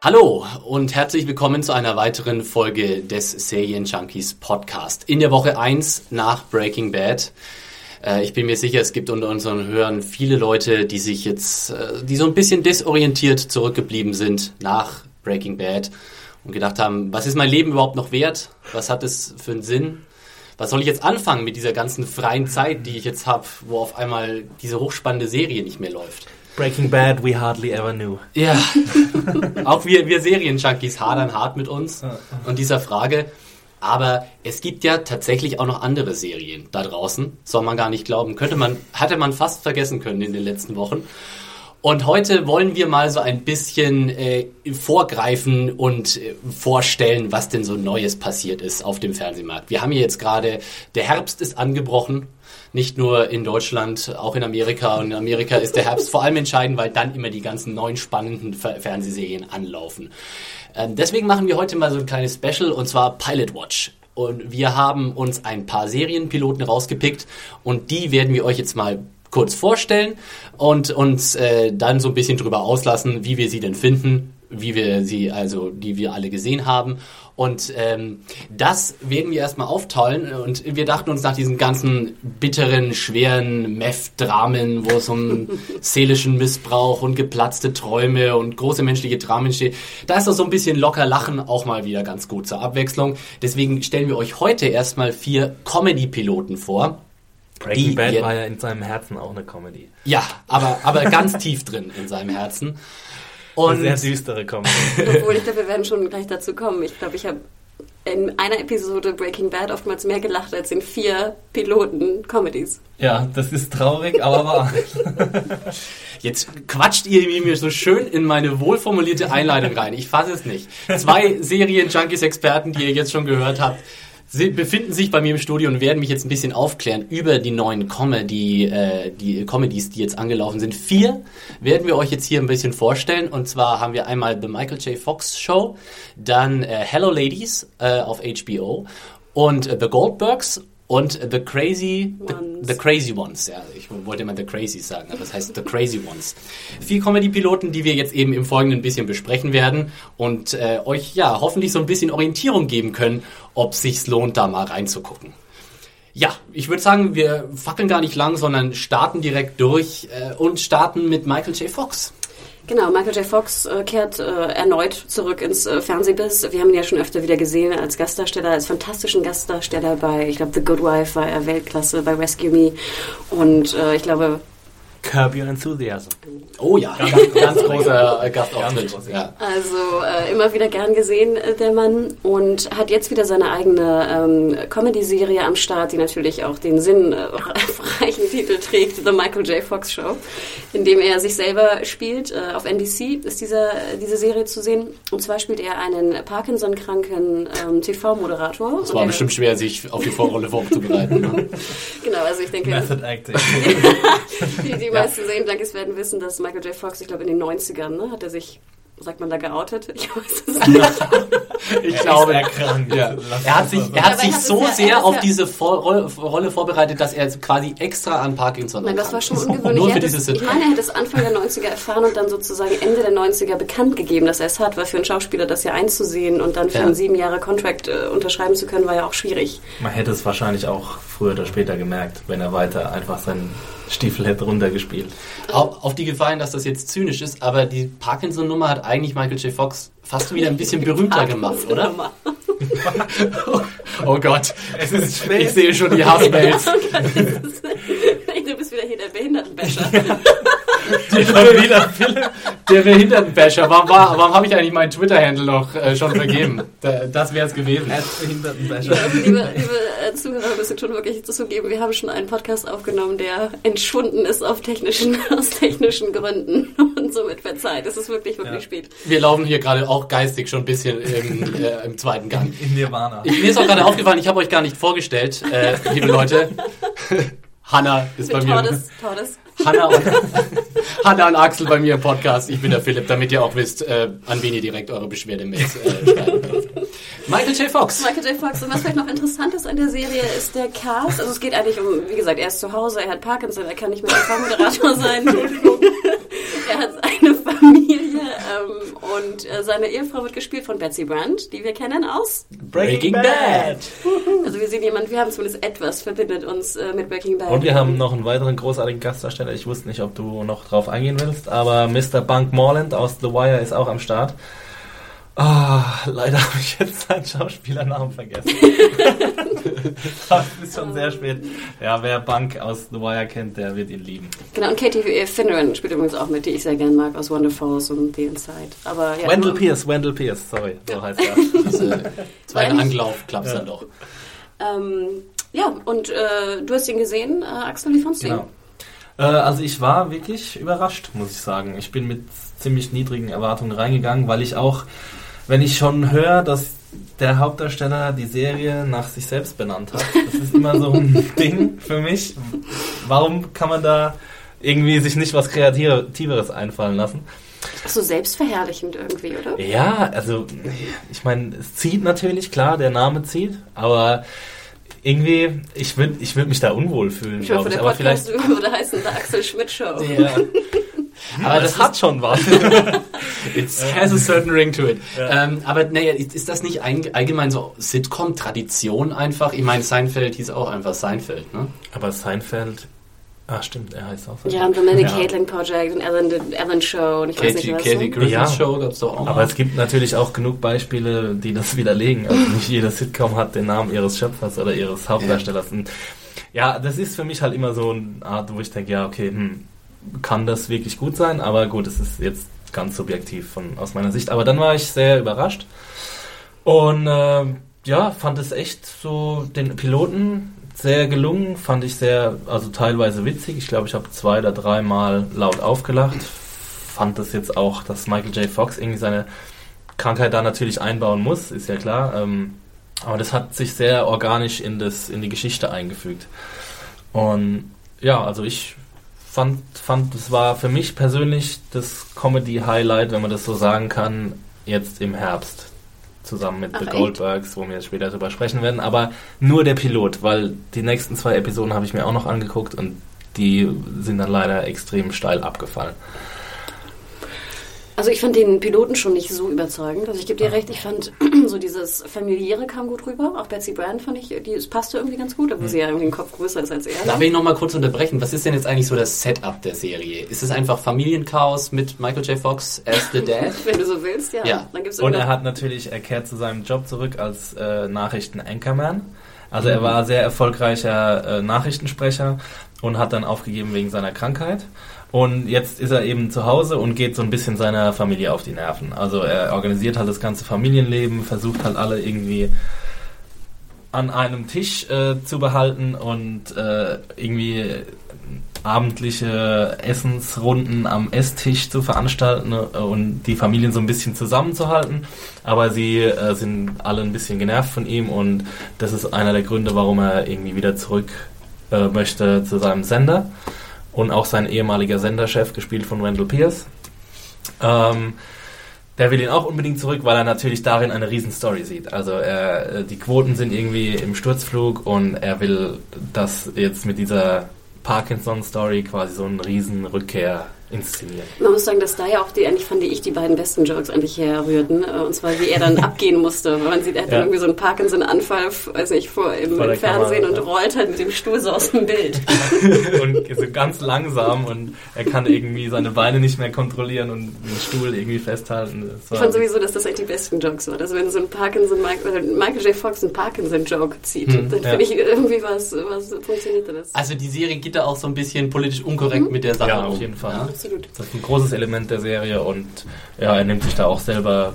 Hallo und herzlich willkommen zu einer weiteren Folge des Serien Junkies Podcast. In der Woche 1 nach Breaking Bad. Äh, ich bin mir sicher, es gibt unter unseren Hörern viele Leute, die sich jetzt, äh, die so ein bisschen desorientiert zurückgeblieben sind nach Breaking Bad und gedacht haben, was ist mein Leben überhaupt noch wert? Was hat es für einen Sinn? Was soll ich jetzt anfangen mit dieser ganzen freien Zeit, die ich jetzt habe, wo auf einmal diese hochspannende Serie nicht mehr läuft? Breaking Bad, we hardly ever knew. Ja, auch wir, wir Serienjunkies hadern hart mit uns und dieser Frage. Aber es gibt ja tatsächlich auch noch andere Serien da draußen. Soll man gar nicht glauben. Könnte man, hatte man fast vergessen können in den letzten Wochen. Und heute wollen wir mal so ein bisschen äh, vorgreifen und äh, vorstellen, was denn so Neues passiert ist auf dem Fernsehmarkt. Wir haben hier jetzt gerade, der Herbst ist angebrochen, nicht nur in Deutschland, auch in Amerika. Und in Amerika ist der Herbst vor allem entscheidend, weil dann immer die ganzen neuen spannenden Fer Fernsehserien anlaufen. Ähm, deswegen machen wir heute mal so ein kleines Special und zwar Pilot Watch. Und wir haben uns ein paar Serienpiloten rausgepickt und die werden wir euch jetzt mal kurz vorstellen und uns äh, dann so ein bisschen drüber auslassen, wie wir sie denn finden, wie wir sie, also die wir alle gesehen haben. Und ähm, das werden wir erstmal aufteilen. Und wir dachten uns nach diesen ganzen bitteren, schweren Meth-Dramen, wo es um seelischen Missbrauch und geplatzte Träume und große menschliche Dramen steht, da ist doch so ein bisschen locker Lachen auch mal wieder ganz gut zur Abwechslung. Deswegen stellen wir euch heute erstmal vier Comedy-Piloten vor. Breaking Die Bad war ja in seinem Herzen auch eine Comedy. Ja, aber, aber ganz tief drin in seinem Herzen. Eine Und sehr düstere Comedy. Obwohl, ich glaube, wir werden schon gleich dazu kommen. Ich glaube, ich habe in einer Episode Breaking Bad oftmals mehr gelacht als in vier Piloten-Comedies. ja, das ist traurig, aber wahr. jetzt quatscht ihr mir so schön in meine wohlformulierte Einleitung rein. Ich fasse es nicht. Zwei Serien-Junkies-Experten, die ihr jetzt schon gehört habt, sind, befinden sich bei mir im Studio und werden mich jetzt ein bisschen aufklären über die neuen Comedy, äh, die Comedies, die jetzt angelaufen sind. Vier werden wir euch jetzt hier ein bisschen vorstellen. Und zwar haben wir einmal The Michael J. Fox Show, dann äh, Hello Ladies äh, auf HBO und äh, The Goldbergs und The Crazy the, Ones. the Crazy Ones. Ja, ich wollte immer The Crazies sagen, aber das heißt The Crazy Ones. Vier Comedy-Piloten, die wir jetzt eben im Folgenden ein bisschen besprechen werden und äh, euch ja hoffentlich so ein bisschen Orientierung geben können, ob sich's lohnt, da mal reinzugucken. Ja, ich würde sagen, wir fackeln gar nicht lang, sondern starten direkt durch äh, und starten mit Michael J. Fox. Genau, Michael J. Fox äh, kehrt äh, erneut zurück ins äh, Fernsehbiss. Wir haben ihn ja schon öfter wieder gesehen als Gastdarsteller, als fantastischen Gastdarsteller bei, ich glaube, The Good Wife war er Weltklasse, bei Rescue Me. Und äh, ich glaube, Curb Your Enthusiasm. Oh ja, ganz, ganz großer äh, Gastauftritt. Ja. Also äh, immer wieder gern gesehen, äh, der Mann. Und hat jetzt wieder seine eigene ähm, Comedy-Serie am Start, die natürlich auch den sinnreichen Titel trägt, The Michael J. Fox Show, in dem er sich selber spielt. Äh, auf NBC ist dieser, diese Serie zu sehen. Und zwar spielt er einen Parkinson-kranken ähm, TV-Moderator. Es war bestimmt schwer, sich auf die Vorrolle vorzubereiten. Genau, also ich denke, Method Acting. die, die meisten Serienjunkies werden wissen, dass Michael J. Fox, ich glaube in den 90ern, ne, hat er sich, sagt man da, geoutet? Ich weiß es nicht. Ich glaube. Ja. Er hat sich, mal er hat sich er hat es so ja- sehr auf ja- diese Vor Rolle, Rolle vorbereitet, dass er jetzt quasi extra an Parkinson Nein, das war schon ungewöhnlich. Nur für dieses ich meine, er hat es Anfang der 90er erfahren und dann sozusagen Ende der 90er bekannt gegeben, dass er es hat, weil für einen Schauspieler das ja einzusehen und dann für Ja. einen sieben Jahre Contract äh, unterschreiben zu können, war ja auch schwierig. Man hätte es wahrscheinlich auch früher oder später gemerkt, wenn er weiter einfach seinen Stiefel hätte runtergespielt. auf, auf die Gefahr hin, dass das jetzt zynisch ist, aber die Parkinson-Nummer hat eigentlich Michael J. Fox fast wieder ein bisschen berühmter gemacht, oder? Oh Gott, Es ist ich sehe schon die Hassmails. du bist wieder hier der Behindertenbäscher. schon wieder Philipp, der Behindertenbasher. Warum, war, warum habe ich eigentlich meinen Twitter-Handle noch äh, schon vergeben? Da, das wäre es gewesen. Behindertenbasher. liebe, liebe äh, Zuhörer, müssen schon wirklich zugeben, wir haben schon einen Podcast aufgenommen, der entschwunden ist auf technischen, aus technischen Gründen und somit verzeiht. Es ist wirklich, wirklich Ja. spät. Wir laufen hier gerade auch geistig schon ein bisschen im, äh, im zweiten Gang. In Nirvana. Ich, mir ist auch gerade aufgefallen, ich habe euch gar nicht vorgestellt, äh, liebe Leute. Hanna ist bei Mit mir. Tordes, Tordes. Hanna und, Hanna und Axel bei mir im Podcast. Ich bin der Philipp, damit ihr auch wisst, äh, an wen ihr direkt eure Beschwerdemails äh, schreiben könnt. Michael J. Fox. Michael J. Fox. Und was vielleicht noch interessant ist an der Serie, ist der Cast. Also es geht eigentlich um, wie gesagt, er ist zu Hause, er hat Parkinson, er kann nicht mehr TV-Moderator sein. Entschuldigung. er hat eine Familie ähm, und äh, seine Ehefrau wird gespielt von Betsy Brandt, die wir kennen aus. Breaking Bad. Also wir sehen jemanden, wir haben zumindest etwas verbindet uns äh, mit Breaking Bad. Und wir haben noch einen weiteren großartigen Gastdarsteller. Ich wusste nicht, ob du noch drauf eingehen willst, aber Mr. Bunk Morland aus The Wire ist auch am Start. Ah, leider habe ich jetzt seinen Schauspielernamen vergessen. das ist schon sehr spät. Ja, wer Bunk aus The Wire kennt, der wird ihn lieben. Genau, und Katie Finneran spielt übrigens auch mit, die ich sehr gern mag, aus Wonderfalls und The Inside. Aber ja, Wendell Pierce, Wendell Pierce, sorry, so heißt er. Äh, zweiten Nein. Anlauf klappt's dann doch. Ähm, ja, und äh, du hast ihn gesehen, äh, Axel, wie fandst du ihn? Äh, also ich war wirklich überrascht, muss ich sagen. Ich bin mit ziemlich niedrigen Erwartungen reingegangen, weil ich auch, wenn ich schon höre, dass der Hauptdarsteller die Serie nach sich selbst benannt hat, das ist immer so ein Ding für mich. Warum kann man da irgendwie sich nicht was Kreativeres einfallen lassen? Ach so selbstverherrlichend irgendwie, oder? Ja, also ich meine, es zieht natürlich, klar, der Name zieht, aber irgendwie, ich würde ich würd mich da unwohl fühlen, Ich hoffe, glaube ich. der Aber Podcast vielleicht würde heißen The Axel Schmidt Show. Ja. Aber das hat schon was. It has a certain ring to it. Ähm, aber naja, ist, ist das nicht ein, allgemein so Sitcom-Tradition einfach? Ich meine, Seinfeld hieß auch einfach Seinfeld, ne? Aber Seinfeld, ah stimmt, er heißt auch so. Ja, und The Manny Ja. Caitlin Project und Ellen, Ellen Show und ich weiß Katie, nicht was. Katie Griffiths Ja. Show gab's doch auch Aber es gibt natürlich auch genug Beispiele, die das widerlegen. Also nicht jeder Sitcom hat den Namen ihres Schöpfers oder ihres Hauptdarstellers. Und ja, das ist für mich halt immer so eine Art, wo ich denke, ja, okay, hm, kann das wirklich gut sein? Aber gut, es ist jetzt ganz subjektiv von, aus meiner Sicht. Aber dann war ich sehr überrascht und äh, ja, fand es echt so den Piloten sehr gelungen, fand ich sehr, also teilweise witzig. Ich glaube, ich habe zwei oder dreimal laut aufgelacht. Fand das jetzt auch, dass Michael J. Fox irgendwie seine Krankheit da natürlich einbauen muss, ist ja klar. Ähm, aber das hat sich sehr organisch in, das, in die Geschichte eingefügt. Und ja, also ich fand, fand, es war für mich persönlich das Comedy-Highlight, wenn man das so sagen kann, jetzt im Herbst. Zusammen mit Ach, The echt? Goldbergs, wo wir später drüber sprechen werden. Aber nur der Pilot, weil die nächsten zwei Episoden habe ich mir auch noch angeguckt und die sind dann leider extrem steil abgefallen. Also ich fand den Piloten schon nicht so überzeugend. Also ich gebe dir recht, ich fand so dieses familiäre kam gut rüber. Auch Betsy Brand fand ich, die, es passte irgendwie ganz gut, obwohl sie ja irgendwie einen Kopf größer ist als er. Darf ich noch mal kurz unterbrechen? Was ist denn jetzt eigentlich so das Setup der Serie? Ist es einfach Familienchaos mit Michael J. Fox as the Dad? Wenn du so willst, ja. Ja. Dann gibt's Und er hat natürlich, er kehrt zu seinem Job zurück als äh, Nachrichten-Anchorman. Also er war sehr erfolgreicher äh, Nachrichtensprecher und hat dann aufgegeben wegen seiner Krankheit. Und jetzt ist er eben zu Hause und geht so ein bisschen seiner Familie auf die Nerven. Also er organisiert halt das ganze Familienleben, versucht halt alle irgendwie an einem Tisch äh, zu behalten und äh, irgendwie abendliche Essensrunden am Esstisch zu veranstalten äh, und die Familien so ein bisschen zusammenzuhalten. Aber sie äh, sind alle ein bisschen genervt von ihm und das ist einer der Gründe, warum er irgendwie wieder zurück äh, möchte zu seinem Sender. Und auch sein ehemaliger Senderchef, gespielt von Wendell Pierce. Ähm, der will ihn auch unbedingt zurück, weil er natürlich darin eine Riesenstory sieht. Also er, äh, die Quoten sind irgendwie im Sturzflug und er will, dass jetzt mit dieser Parkinson-Story quasi so eine riesen Rückkehr inszenieren. Man muss sagen, dass da ja auch die, eigentlich fand ich, die beiden besten Jokes eigentlich herrührten. Äh, Und zwar, wie er dann abgehen musste. Weil man sieht, er hat Ja. dann irgendwie so einen Parkinson-Anfall, weiß nicht, vor, im, Vor im Fernsehen Kamera, und ja. rollt halt mit dem Stuhl so aus dem Bild. und so ganz langsam und er kann irgendwie seine Beine nicht mehr kontrollieren und den Stuhl irgendwie festhalten. Ich fand sowieso, dass das eigentlich die besten Jokes waren. Also wenn so ein Parkinson, oder Michael J. Fox einen Parkinson-Joke zieht, Hm, dann ja. finde ich irgendwie was, was funktionierte das. Also die Serie geht da auch so ein bisschen politisch unkorrekt mit der Sache Ja, auf jeden Fall. Absolut. Das ist ein großes Element der Serie und ja, er nimmt sich da auch selber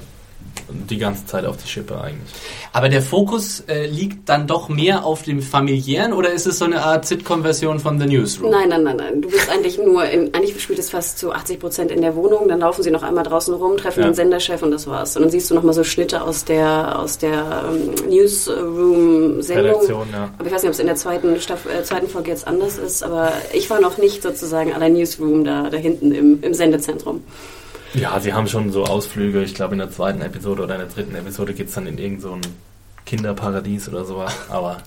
die ganze Zeit auf die Schippe eigentlich. Aber der Fokus äh, liegt dann doch mehr auf dem familiären oder ist es so eine Art Sitcom-Version von The Newsroom? Nein, nein, nein, nein. Du bist eigentlich nur, in, eigentlich spielt es fast zu 80 Prozent in der Wohnung. Dann laufen sie noch einmal draußen rum, treffen Ja. den Senderchef und das war's. Und dann siehst du noch mal so Schnitte aus der aus der ähm, Newsroom-Sendung. Ja. Aber ich weiß nicht, ob es in der zweiten Staff äh, zweiten Folge jetzt anders ist. Aber ich war noch nicht sozusagen aller Newsroom da, da hinten im, im Sendezentrum. Ja, sie haben schon so Ausflüge. Ich glaube, in der zweiten Episode oder in der dritten Episode geht es dann in irgend so Kinderparadies oder sowas. Aber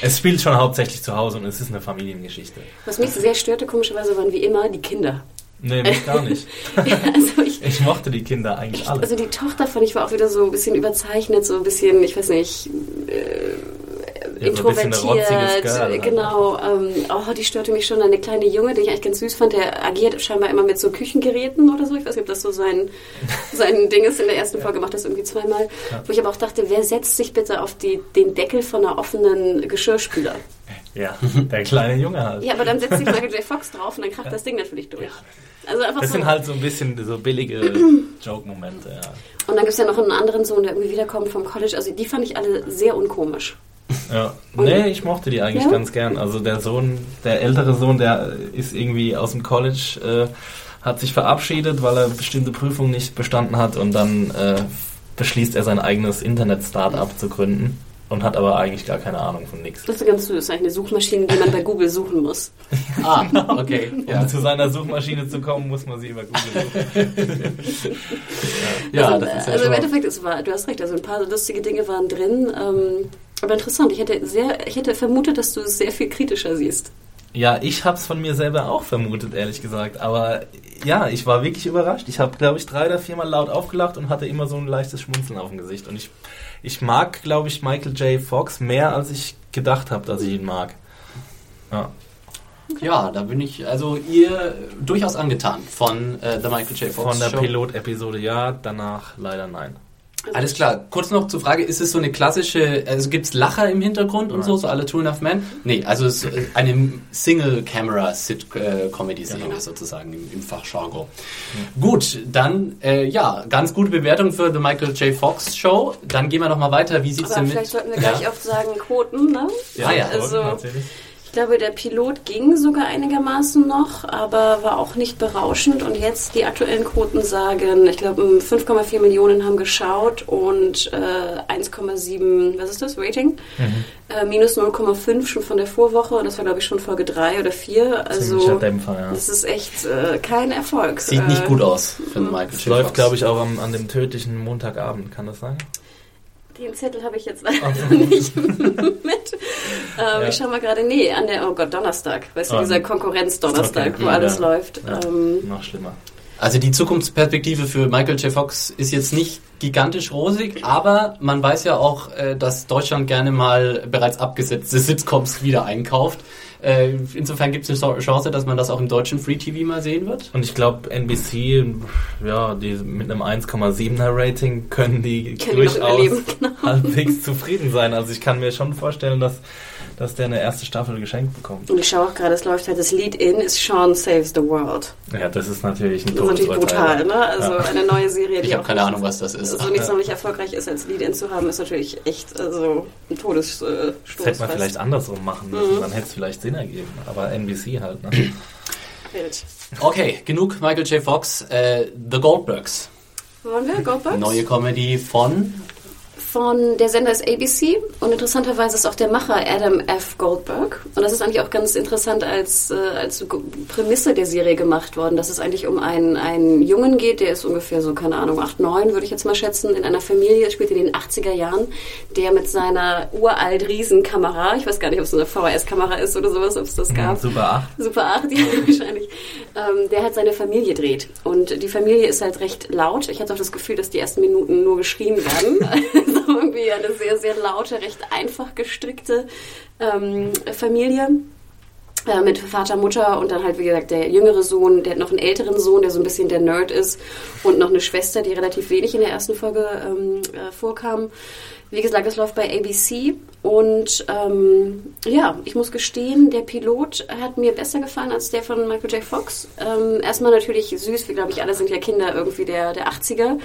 es spielt schon hauptsächlich zu Hause und es ist eine Familiengeschichte. Was mich sehr störte, komischerweise, waren wie immer die Kinder. Nee, mich gar nicht. also ich, Ich mochte die Kinder eigentlich alle. Also die Tochter fand ich war auch wieder so ein bisschen überzeichnet, so ein bisschen, ich weiß nicht, äh, Ja, so introvertiert. Genau. Ähm, oh, die störte mich schon. Eine kleine Junge, den ich eigentlich ganz süß fand, der agiert scheinbar immer mit so Küchengeräten oder so. Ich weiß nicht, ob das so sein, sein Ding ist. In der ersten Folge macht das irgendwie zweimal. Wo ich aber auch dachte, wer setzt sich bitte auf die, den Deckel von einer offenen Geschirrspüler? Ja, der kleine Junge halt. Ja, aber dann setzt sich Michael J. Fox drauf und dann kracht das Ding natürlich durch. Also einfach Das so. sind halt so ein bisschen so billige Joke-Momente, ja. Und dann gibt es ja noch einen anderen Sohn, der irgendwie wiederkommt vom College. Also die fand ich alle sehr unkomisch. Ja. Nee, ich mochte die eigentlich Ja? ganz gern. Also der Sohn, der ältere Sohn, der ist irgendwie aus dem College, äh, hat sich verabschiedet, weil er bestimmte Prüfungen nicht bestanden hat und dann äh, beschließt er sein eigenes Internet-Startup zu gründen und hat aber eigentlich gar keine Ahnung von nichts. Das ist ganz süß, eigentlich eine Maschine, die man bei Google suchen muss. Ah, okay. Um zu seiner Suchmaschine zu kommen, muss man sie über Google suchen. Ja, also, das ist ja also schon im Endeffekt, es war, du hast recht, also ein paar lustige Dinge waren drin. Ähm, aber interessant, ich hätte, sehr, ich hätte vermutet, dass du es sehr viel kritischer siehst. Ja, ich habe es von mir selber auch vermutet, ehrlich gesagt. Aber ja, ich war wirklich überrascht. Ich habe, glaube ich, drei oder viermal laut aufgelacht und hatte immer so ein leichtes Schmunzeln auf dem Gesicht. Und ich, ich mag, glaube ich, Michael J. Fox mehr, als ich gedacht habe, dass ich ihn mag. Ja. Ja, da bin ich also ihr durchaus angetan von äh, The Michael J. Fox Von der. Pilotepisode ja, danach leider nein. Alles klar. Kurz noch zur Frage, ist es so eine klassische, also gibt's Lacher im Hintergrund und Nein. so, so alle Two and a Half Men? Nee, also es ist eine Single-Camera-Sit-Comedy-Serie Genau. sozusagen im, im Fachjargon. Gut, dann, äh, ja, ganz gute Bewertung für The Michael J. Fox Show. Dann gehen wir noch mal weiter. Wie sieht's Aber denn vielleicht mit... sollten wir gleich auch sagen Quoten, ne? Ah ja, also- natürlich. Ich glaube, der Pilot ging sogar einigermaßen noch, aber war auch nicht berauschend. Und jetzt die aktuellen Quoten sagen, ich glaube, 5,4 Millionen haben geschaut und äh, 1,7, was ist das, Rating? Mhm. Äh, minus 0,5 schon von der Vorwoche. Und das war, glaube ich, schon Folge 3 oder 4. Also, Dämpfer, ja. das ist echt äh, kein Erfolg. Sieht nicht Äh, gut aus für Mhm. The Michael Es J. läuft, glaube ich, auch am, an dem tödlichen Montagabend, kann das sein? Den Zettel habe ich jetzt leider nicht mit. Ähm, Ja. Ich schaue mal gerade, nee, an der, oh Gott, Donnerstag. Weißt du, Ah. dieser Konkurrenz-Donnerstag, Okay, wo alles ja. läuft. Ja. Ähm, Noch schlimmer. Also die Zukunftsperspektive für Michael J. Fox ist jetzt nicht gigantisch rosig, aber man weiß ja auch, äh, dass Deutschland gerne mal bereits abgesetzte Sitcoms wieder einkauft. Äh, Insofern gibt es eine Chance, dass man das auch im deutschen Free TV mal sehen wird. Und ich glaube, NBC, ja, die mit einem 1,7er Rating können die Können durchaus überleben, genau. halbwegs zufrieden sein. Also ich kann mir schon vorstellen, dass, dass der eine erste Staffel geschenkt bekommt. und ich schaue auch gerade, es läuft halt, das Lead-In ist Sean Saves the World. Ja, das ist natürlich ein Das ist natürlich brutal, ne? Also Ja. eine neue Serie, die Ich habe auch keine Ahnung, was das ist. so nicht sonderlich erfolgreich ist, als Lead-In zu haben, ist natürlich echt also ein Todesstoß. Äh, Das hätte man fast. vielleicht andersrum machen müssen, Mhm. dann hätte es vielleicht Sinn ergeben. Aber NBC halt, ne? Wild. Okay, genug Michael J. Fox. Äh, The Goldbergs. Wollen wir Goldbergs? Neue Comedy von Von der Sender ist ABC und interessanterweise ist auch der Macher Adam F. Goldberg. Und das ist eigentlich auch ganz interessant als, äh, als Prämisse der Serie gemacht worden, dass es eigentlich um einen, einen Jungen geht, der ist ungefähr so, keine Ahnung, 8, 9 würde ich jetzt mal schätzen, in einer Familie, spielt in den 80er Jahren, der mit seiner uralt Riesenkamera, ich weiß gar nicht, ob es eine VHS-Kamera ist oder sowas, ob es das gab, Super 8. Super 8, ja, wahrscheinlich. Ähm, der hat seine Familie dreht. Und die Familie ist halt recht laut. Ich hatte auch das Gefühl, dass die ersten Minuten nur geschrien werden. irgendwie eine sehr, sehr laute, recht einfach gestrickte ähm, Familie. Äh, mit Vater, Mutter und dann halt, wie gesagt, der jüngere Sohn, der hat noch einen älteren Sohn, der so ein bisschen der Nerd ist und noch eine Schwester, die relativ wenig in der ersten Folge ähm, äh, vorkam. Wie gesagt, es läuft bei ABC und ähm, ja, ich muss gestehen, der Pilot hat mir besser gefallen als der von Michael J. Fox. Ähm, erstmal natürlich süß, wie glaube ich alle sind ja Kinder irgendwie der, der 80er.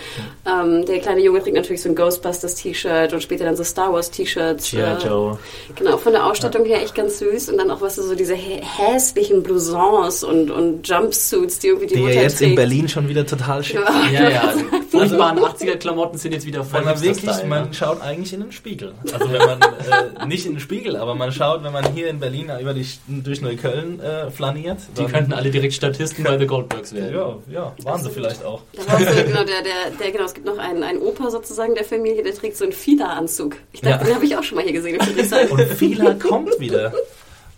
Ähm, der kleine Junge trägt natürlich so ein Ghostbusters-T-Shirt und später dann so Star Wars-T-Shirts. G.I. Äh, Joe. Genau, von der Ausstattung her echt ganz süß und dann auch was so diese hässlichen Blousons und, und Jumpsuits, die irgendwie die, Die ja Mutter jetzt trägt. in Berlin schon wieder total schick sind. Ja, ja. Die furchtbaren 80er-Klamotten sind jetzt wieder voll man wirklich, man schaut eigentlich in den Spiegel. Also wenn man, äh, nicht in den Spiegel, aber man schaut, wenn man hier in Berlin über die, durch Neukölln äh, flaniert. Die dann- könnten alle direkt Statisten bei The Goldbergs werden. Ja, ja, waren sie vielleicht auch. Da war so, genau, der, der, der, genau, es gibt noch einen, einen Opa sozusagen der Familie, der trägt so einen Fila-Anzug. Ich dachte, Ja. den habe ich auch schon mal hier gesehen. Und Fila kommt wieder.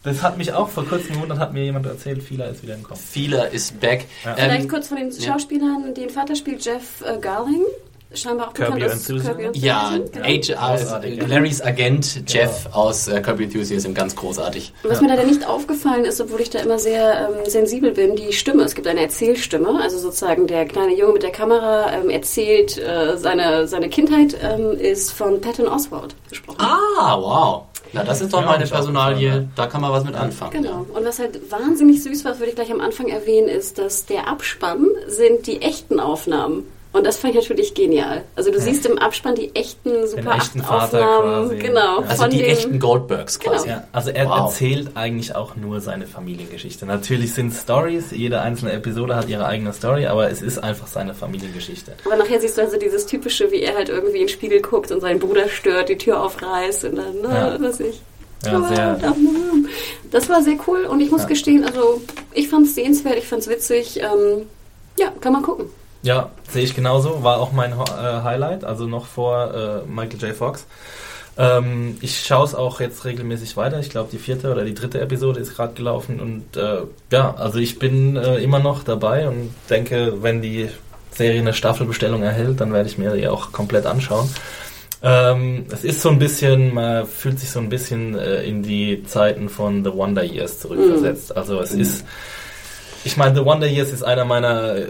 Das hat mich auch vor kurzem gewundert, hat mir jemand erzählt, Fila ist wieder im Kommen. Fieler ist back. Ja. Vielleicht Ähm, kurz von den ja. Schauspielern. Den Vater spielt Jeff äh, Garling. Scheinbar auch Curb bekannt aus Your ja, genau. Großartig, äh, ja. Larrys Agent Jeff aus äh, Your Enthusiasm, ganz großartig. Und was mir leider nicht aufgefallen ist, obwohl ich da immer sehr ähm, sensibel bin, die Stimme. Es gibt eine Erzählstimme, also sozusagen der kleine Junge mit der Kamera ähm, erzählt äh, seine, seine Kindheit, ähm, ist von Patton Oswalt gesprochen. Ah, wow. Na, das ist doch Ja, mal eine Personalie, gefallen, da kann man was mit anfangen. Genau. Und was halt wahnsinnig süß war, das würde ich gleich am Anfang erwähnen, ist, dass der Abspann sind die echten Aufnahmen. Und das fand ich natürlich genial. Also du siehst im Abspann die echten Super echten 8 Vater Aufnahmen. quasi. Genau. Also von die den, echten Goldbergs quasi. Genau. Ja, also er Wow. erzählt eigentlich auch nur seine Familiengeschichte. Natürlich sind Stories, jede einzelne Episode hat ihre eigene Story, aber es ist einfach seine Familiengeschichte. Aber nachher siehst du also dieses typische, wie er halt irgendwie in den Spiegel guckt und seinen Bruder stört, die Tür aufreißt und dann, Ja. ne, was ich. Ja, "Oh, sehr- da- Das war sehr cool und ich muss Ja. gestehen, also ich fand es sehenswert, ich fand es witzig. Ähm, ja, kann man gucken. Ja, sehe ich genauso. War auch mein äh, Highlight, also noch vor äh, Michael J. Fox. Ähm, ich schaue es auch jetzt regelmäßig weiter. Ich glaube, die vierte oder die dritte Episode ist gerade gelaufen. Und äh, ja, also ich bin äh, immer noch dabei und denke, wenn die Serie eine Staffelbestellung erhält, dann werde ich mir die auch komplett anschauen. Ähm, es ist so ein bisschen, man fühlt sich so ein bisschen äh, in die Zeiten von The Wonder Years zurückversetzt. Also es ist, ich meine, The Wonder Years ist einer meiner äh,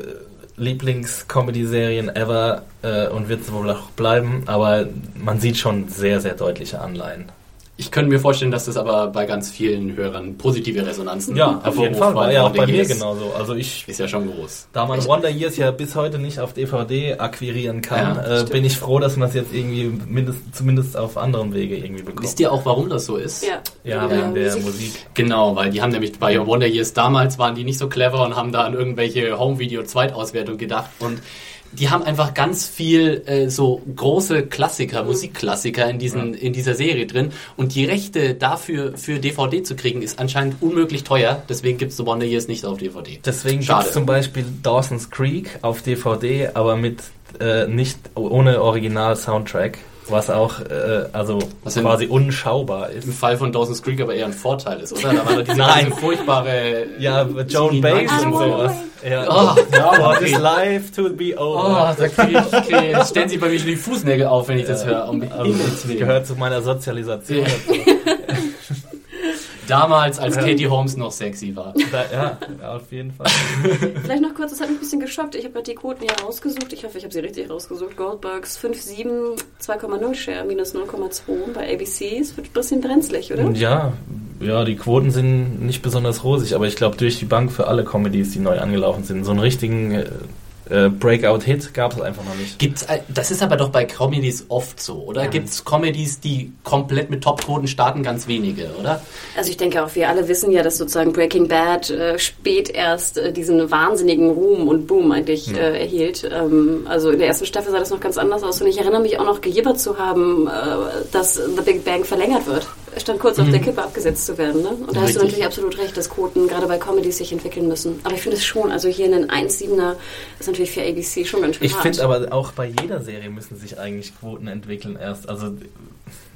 Lieblings-Comedy-Serien ever äh, und wird es wohl auch bleiben, aber man sieht schon sehr, sehr deutliche Anleihen. Ich könnte mir vorstellen, dass das aber bei ganz vielen Hörern positive Resonanzen Ja, auf jeden hervorruft, Fall. War ja auch bei mir Years genauso. Also ich, Ist ja schon groß. da man Wonder Years ja bis heute nicht auf DVD akquirieren kann, Ja, äh, bin ich froh, dass man es jetzt irgendwie mindest, zumindest auf anderem Wege irgendwie bekommt. Wisst ihr auch, warum das so ist? Ja, Ja, Wegen der Musik. Musik. Genau, weil die haben nämlich bei Wonder Years damals waren die nicht so clever und haben da an irgendwelche Home-Video-Zweitauswertung gedacht und die haben einfach ganz viel äh, so große Klassiker, Musikklassiker in diesen in dieser Serie drin und die Rechte dafür für DVD zu kriegen ist anscheinend unmöglich teuer. Deswegen gibt's The Wonder Years nicht auf DVD. Deswegen Schade. gibt es zum Beispiel Dawson's Creek auf DVD, aber mit äh, nicht ohne Original-Soundtrack, was auch äh, also Was quasi unschaubar ist. Im Fall von Dawson's Creek aber eher ein Vorteil ist, oder? Da war doch diese Nein. furchtbare Ja, Joan Baez und sowas. Ja. Oh, What is life to be Oh, over? da krieg ich, krieg, jetzt stellen sich bei mir schon die Fußnägel auf, wenn ich das höre. Um Also, das gehört zu meiner Sozialisation. Damals, als Katie Holmes noch sexy war. Ja, ja, auf jeden Fall. Vielleicht noch kurz, das hat mich ein bisschen geschockt. Ich habe gerade die Quoten hier rausgesucht. Ich hoffe, ich habe sie richtig rausgesucht. Goldbergs 5,7, 2,0 Share, minus 0,2 bei ABC. Es wird ein bisschen brenzlig, oder? Ja, ja, die Quoten sind nicht besonders rosig, aber ich glaube durch die Bank für alle Comedies, die neu angelaufen sind, so einen richtigen äh, äh, Breakout-Hit gab es einfach noch nicht. Gibt's, äh, das ist aber doch bei Comedies oft so, oder? Gibt's Comedies, die komplett mit Topquoten starten? Ganz wenige, oder? Also ich denke auch, wir alle wissen ja, dass sozusagen Breaking Bad äh, spät erst äh, diesen wahnsinnigen Ruhm und Boom eigentlich äh, erhielt. Ähm, also in der ersten Staffel sah das noch ganz anders aus und ich erinnere mich auch noch gejibbert zu haben, äh, dass The Big Bang verlängert wird. Stand kurz auf der Kippe abgesetzt zu werden. Ne? Und da hast du natürlich absolut recht, dass Quoten gerade bei Comedies sich entwickeln müssen. Aber ich finde es schon, also hier einen 1,7er ist natürlich für ABC schon ganz schön Ich finde aber auch bei jeder Serie müssen sich eigentlich Quoten entwickeln erst. Also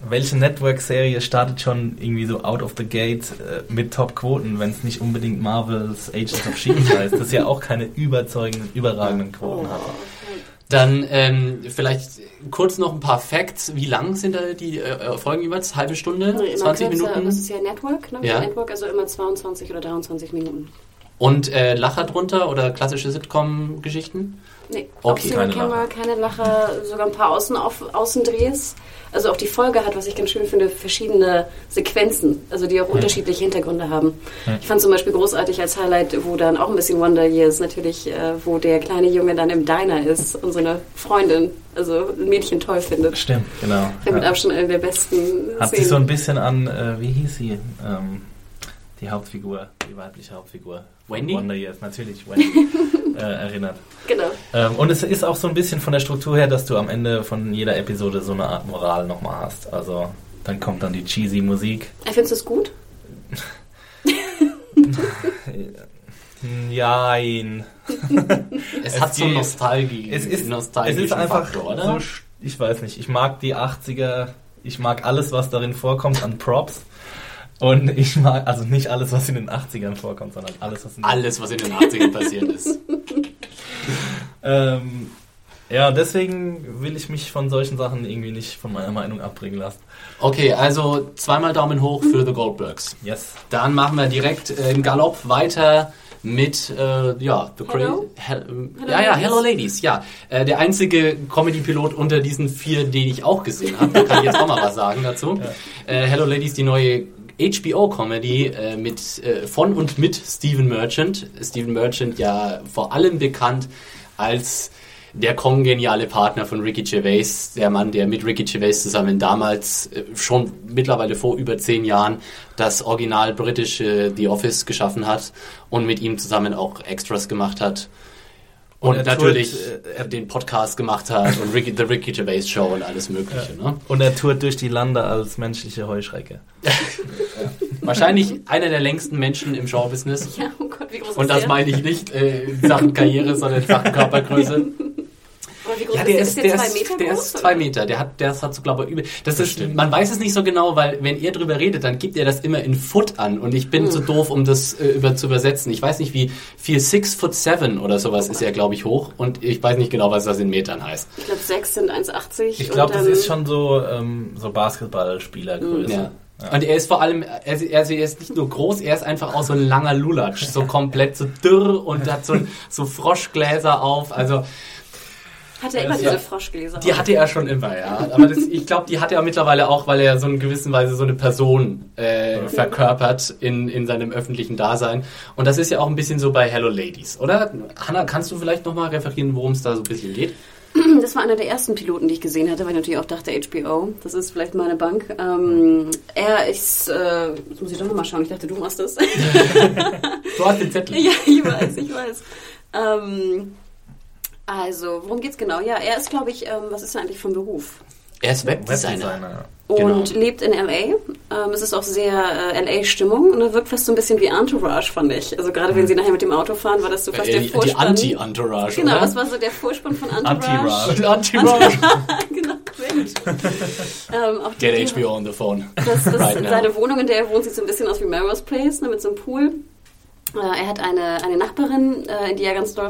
welche Network-Serie startet schon irgendwie so out of the gate äh, mit Top-Quoten, wenn es nicht unbedingt Marvels Agents of S.H.I.E.L.D. heißt, das ja auch keine überzeugenden, überragenden Quoten hat. Dann ähm, vielleicht kurz noch ein paar Facts. Wie lang sind da die äh, Folgen jeweils? Halbe Stunde? Nee, immer 20 kürzer, Minuten? Das ist ja Network, ne? Ja. Network, also immer 22 oder 23 Minuten. Und äh, Lacher drunter oder klassische Sitcom-Geschichten? Nee, Okay, keine Lacher. keine Lacher, sogar ein paar Außen auf, Außendrehs. Also auch die Folge hat, was ich ganz schön finde, verschiedene Sequenzen, also die auch unterschiedliche Hintergründe haben. Ich fand zum Beispiel großartig als Highlight, wo dann auch ein bisschen Wonder Years natürlich, äh, wo der kleine Junge dann im Diner ist und seine Freundin, also ein Mädchen toll findet. Stimmt, genau. Ich finde mit Ja. Abstand eine der besten Hat sich Szenen. so ein bisschen an, äh, wie hieß sie? Ähm, die Hauptfigur, die weibliche Hauptfigur. Wendy? Wonder Years, natürlich, Wendy, äh, erinnert. genau. Ähm, und es ist auch so ein bisschen von der Struktur her, dass du am Ende von jeder Episode so eine Art Moral nochmal hast. Also dann kommt dann die cheesy Musik. Findest du es gut? Nein. Es, Es hat so geht- Nostalgie. Es ist, es ist einfach Faktor, oder? so, ich weiß nicht, ich mag die 80er, ich mag alles, was darin vorkommt an Props. Und ich mag, also nicht alles, was in den 80ern vorkommt, sondern alles, was in den Alles, was in den 80ern passiert ist. Ähm, ja, deswegen will ich mich von solchen Sachen irgendwie nicht von meiner Meinung abbringen lassen. Okay, also zweimal Daumen hoch für The Goldbergs. Yes. Dann machen wir direkt äh, im Galopp weiter mit, äh, ja, The Hello? Cra- Hel ähm, Hello ja, ja, Ladies. Hello Ladies, ja. Äh, der einzige Comedy-Pilot unter diesen vier, den ich auch gesehen habe. Da kann ich jetzt auch mal was sagen dazu. Äh, Hello Ladies, die neue HBO-Comedy äh, mit äh, von und mit Stephen Merchant. Stephen Merchant ja vor allem bekannt als der kongeniale Partner von Ricky Gervais, der Mann, der mit Ricky Gervais zusammen damals äh, schon mittlerweile vor über zehn Jahren das original britische The Office geschaffen hat und mit ihm zusammen auch Extras gemacht hat. Und, Und er natürlich tourt, äh, den Podcast gemacht hat und Ricky, The Ricky Gervais Show und alles Mögliche. Ne? Und er tourt durch die Lande als menschliche Heuschrecke. Wahrscheinlich einer der längsten Menschen im Showbusiness. Ja, oh Gott, wie groß Und ist das meine ich nicht äh, in Sachen Karriere, sondern in Sachen Körpergröße. Aber wie groß Ja, der ist ist, der? der Ist ist, der zwei Meter der groß? ist zwei Meter. Der hat, der hat so, glaube ich, über. Das ist, Bestimmt. man weiß es nicht so genau, weil wenn er drüber redet, dann gibt er das immer in Foot an und ich Hm. bin zu doof, um das äh, über, zu übersetzen. Ich weiß nicht, wie viel Six Foot Seven oder sowas ist er, glaube ich, hoch und ich weiß nicht genau, was das in Metern heißt. Ich glaube, sechs sind 1,80. Ich glaube, das ist schon so, ähm, so Basketballspielergröße. Ja. Und er ist vor allem, er, er er ist nicht nur groß, er ist einfach auch so ein langer Lulatsch, so komplett so dürr und hat so, so Froschgläser auf. Also Hat er immer diese Froschgläser? Die hatte er schon immer, ja. Aber das, ich glaube, die hat er mittlerweile auch, weil er so in gewisser Weise so eine Person äh, verkörpert in, in seinem öffentlichen Dasein. Und das ist ja auch ein bisschen so bei Hello Ladies, oder? Hanna, kannst du vielleicht nochmal referieren, worum es da so ein bisschen geht? Das war einer der ersten Piloten, die ich gesehen hatte, weil ich natürlich auch dachte, HBO, das ist vielleicht meine Bank. Ähm, er ist, äh, jetzt muss ich doch nochmal schauen, ich dachte, du machst das. Du hast den Zettel. ja, ich weiß, ich weiß. Ähm, also, worum geht's genau? Ja, er ist, glaube ich, ähm, was ist er eigentlich vom Beruf? Er ist Webdesigner. Webdesigner. Und Genau. lebt in L.A. Ähm, es ist auch sehr äh, L.A.-Stimmung und er wirkt fast so ein bisschen wie Entourage, fand ich. Also gerade wenn sie nachher mit dem Auto fahren, war das so fast Äh, der die, die Vorspann. Anti-Entourage, Genau, oder? das war so der Vorspann von Entourage. Anti-Raj. Anti-Raj. genau, sehr gut. ähm, auch die, Get HBO on the phone. Das, das, Right now. seine Wohnung, in der er wohnt, sieht so ein bisschen aus wie Melrose Place, ne, mit so einem Pool. Äh, er hat eine, eine Nachbarin, äh, in die er ganz doll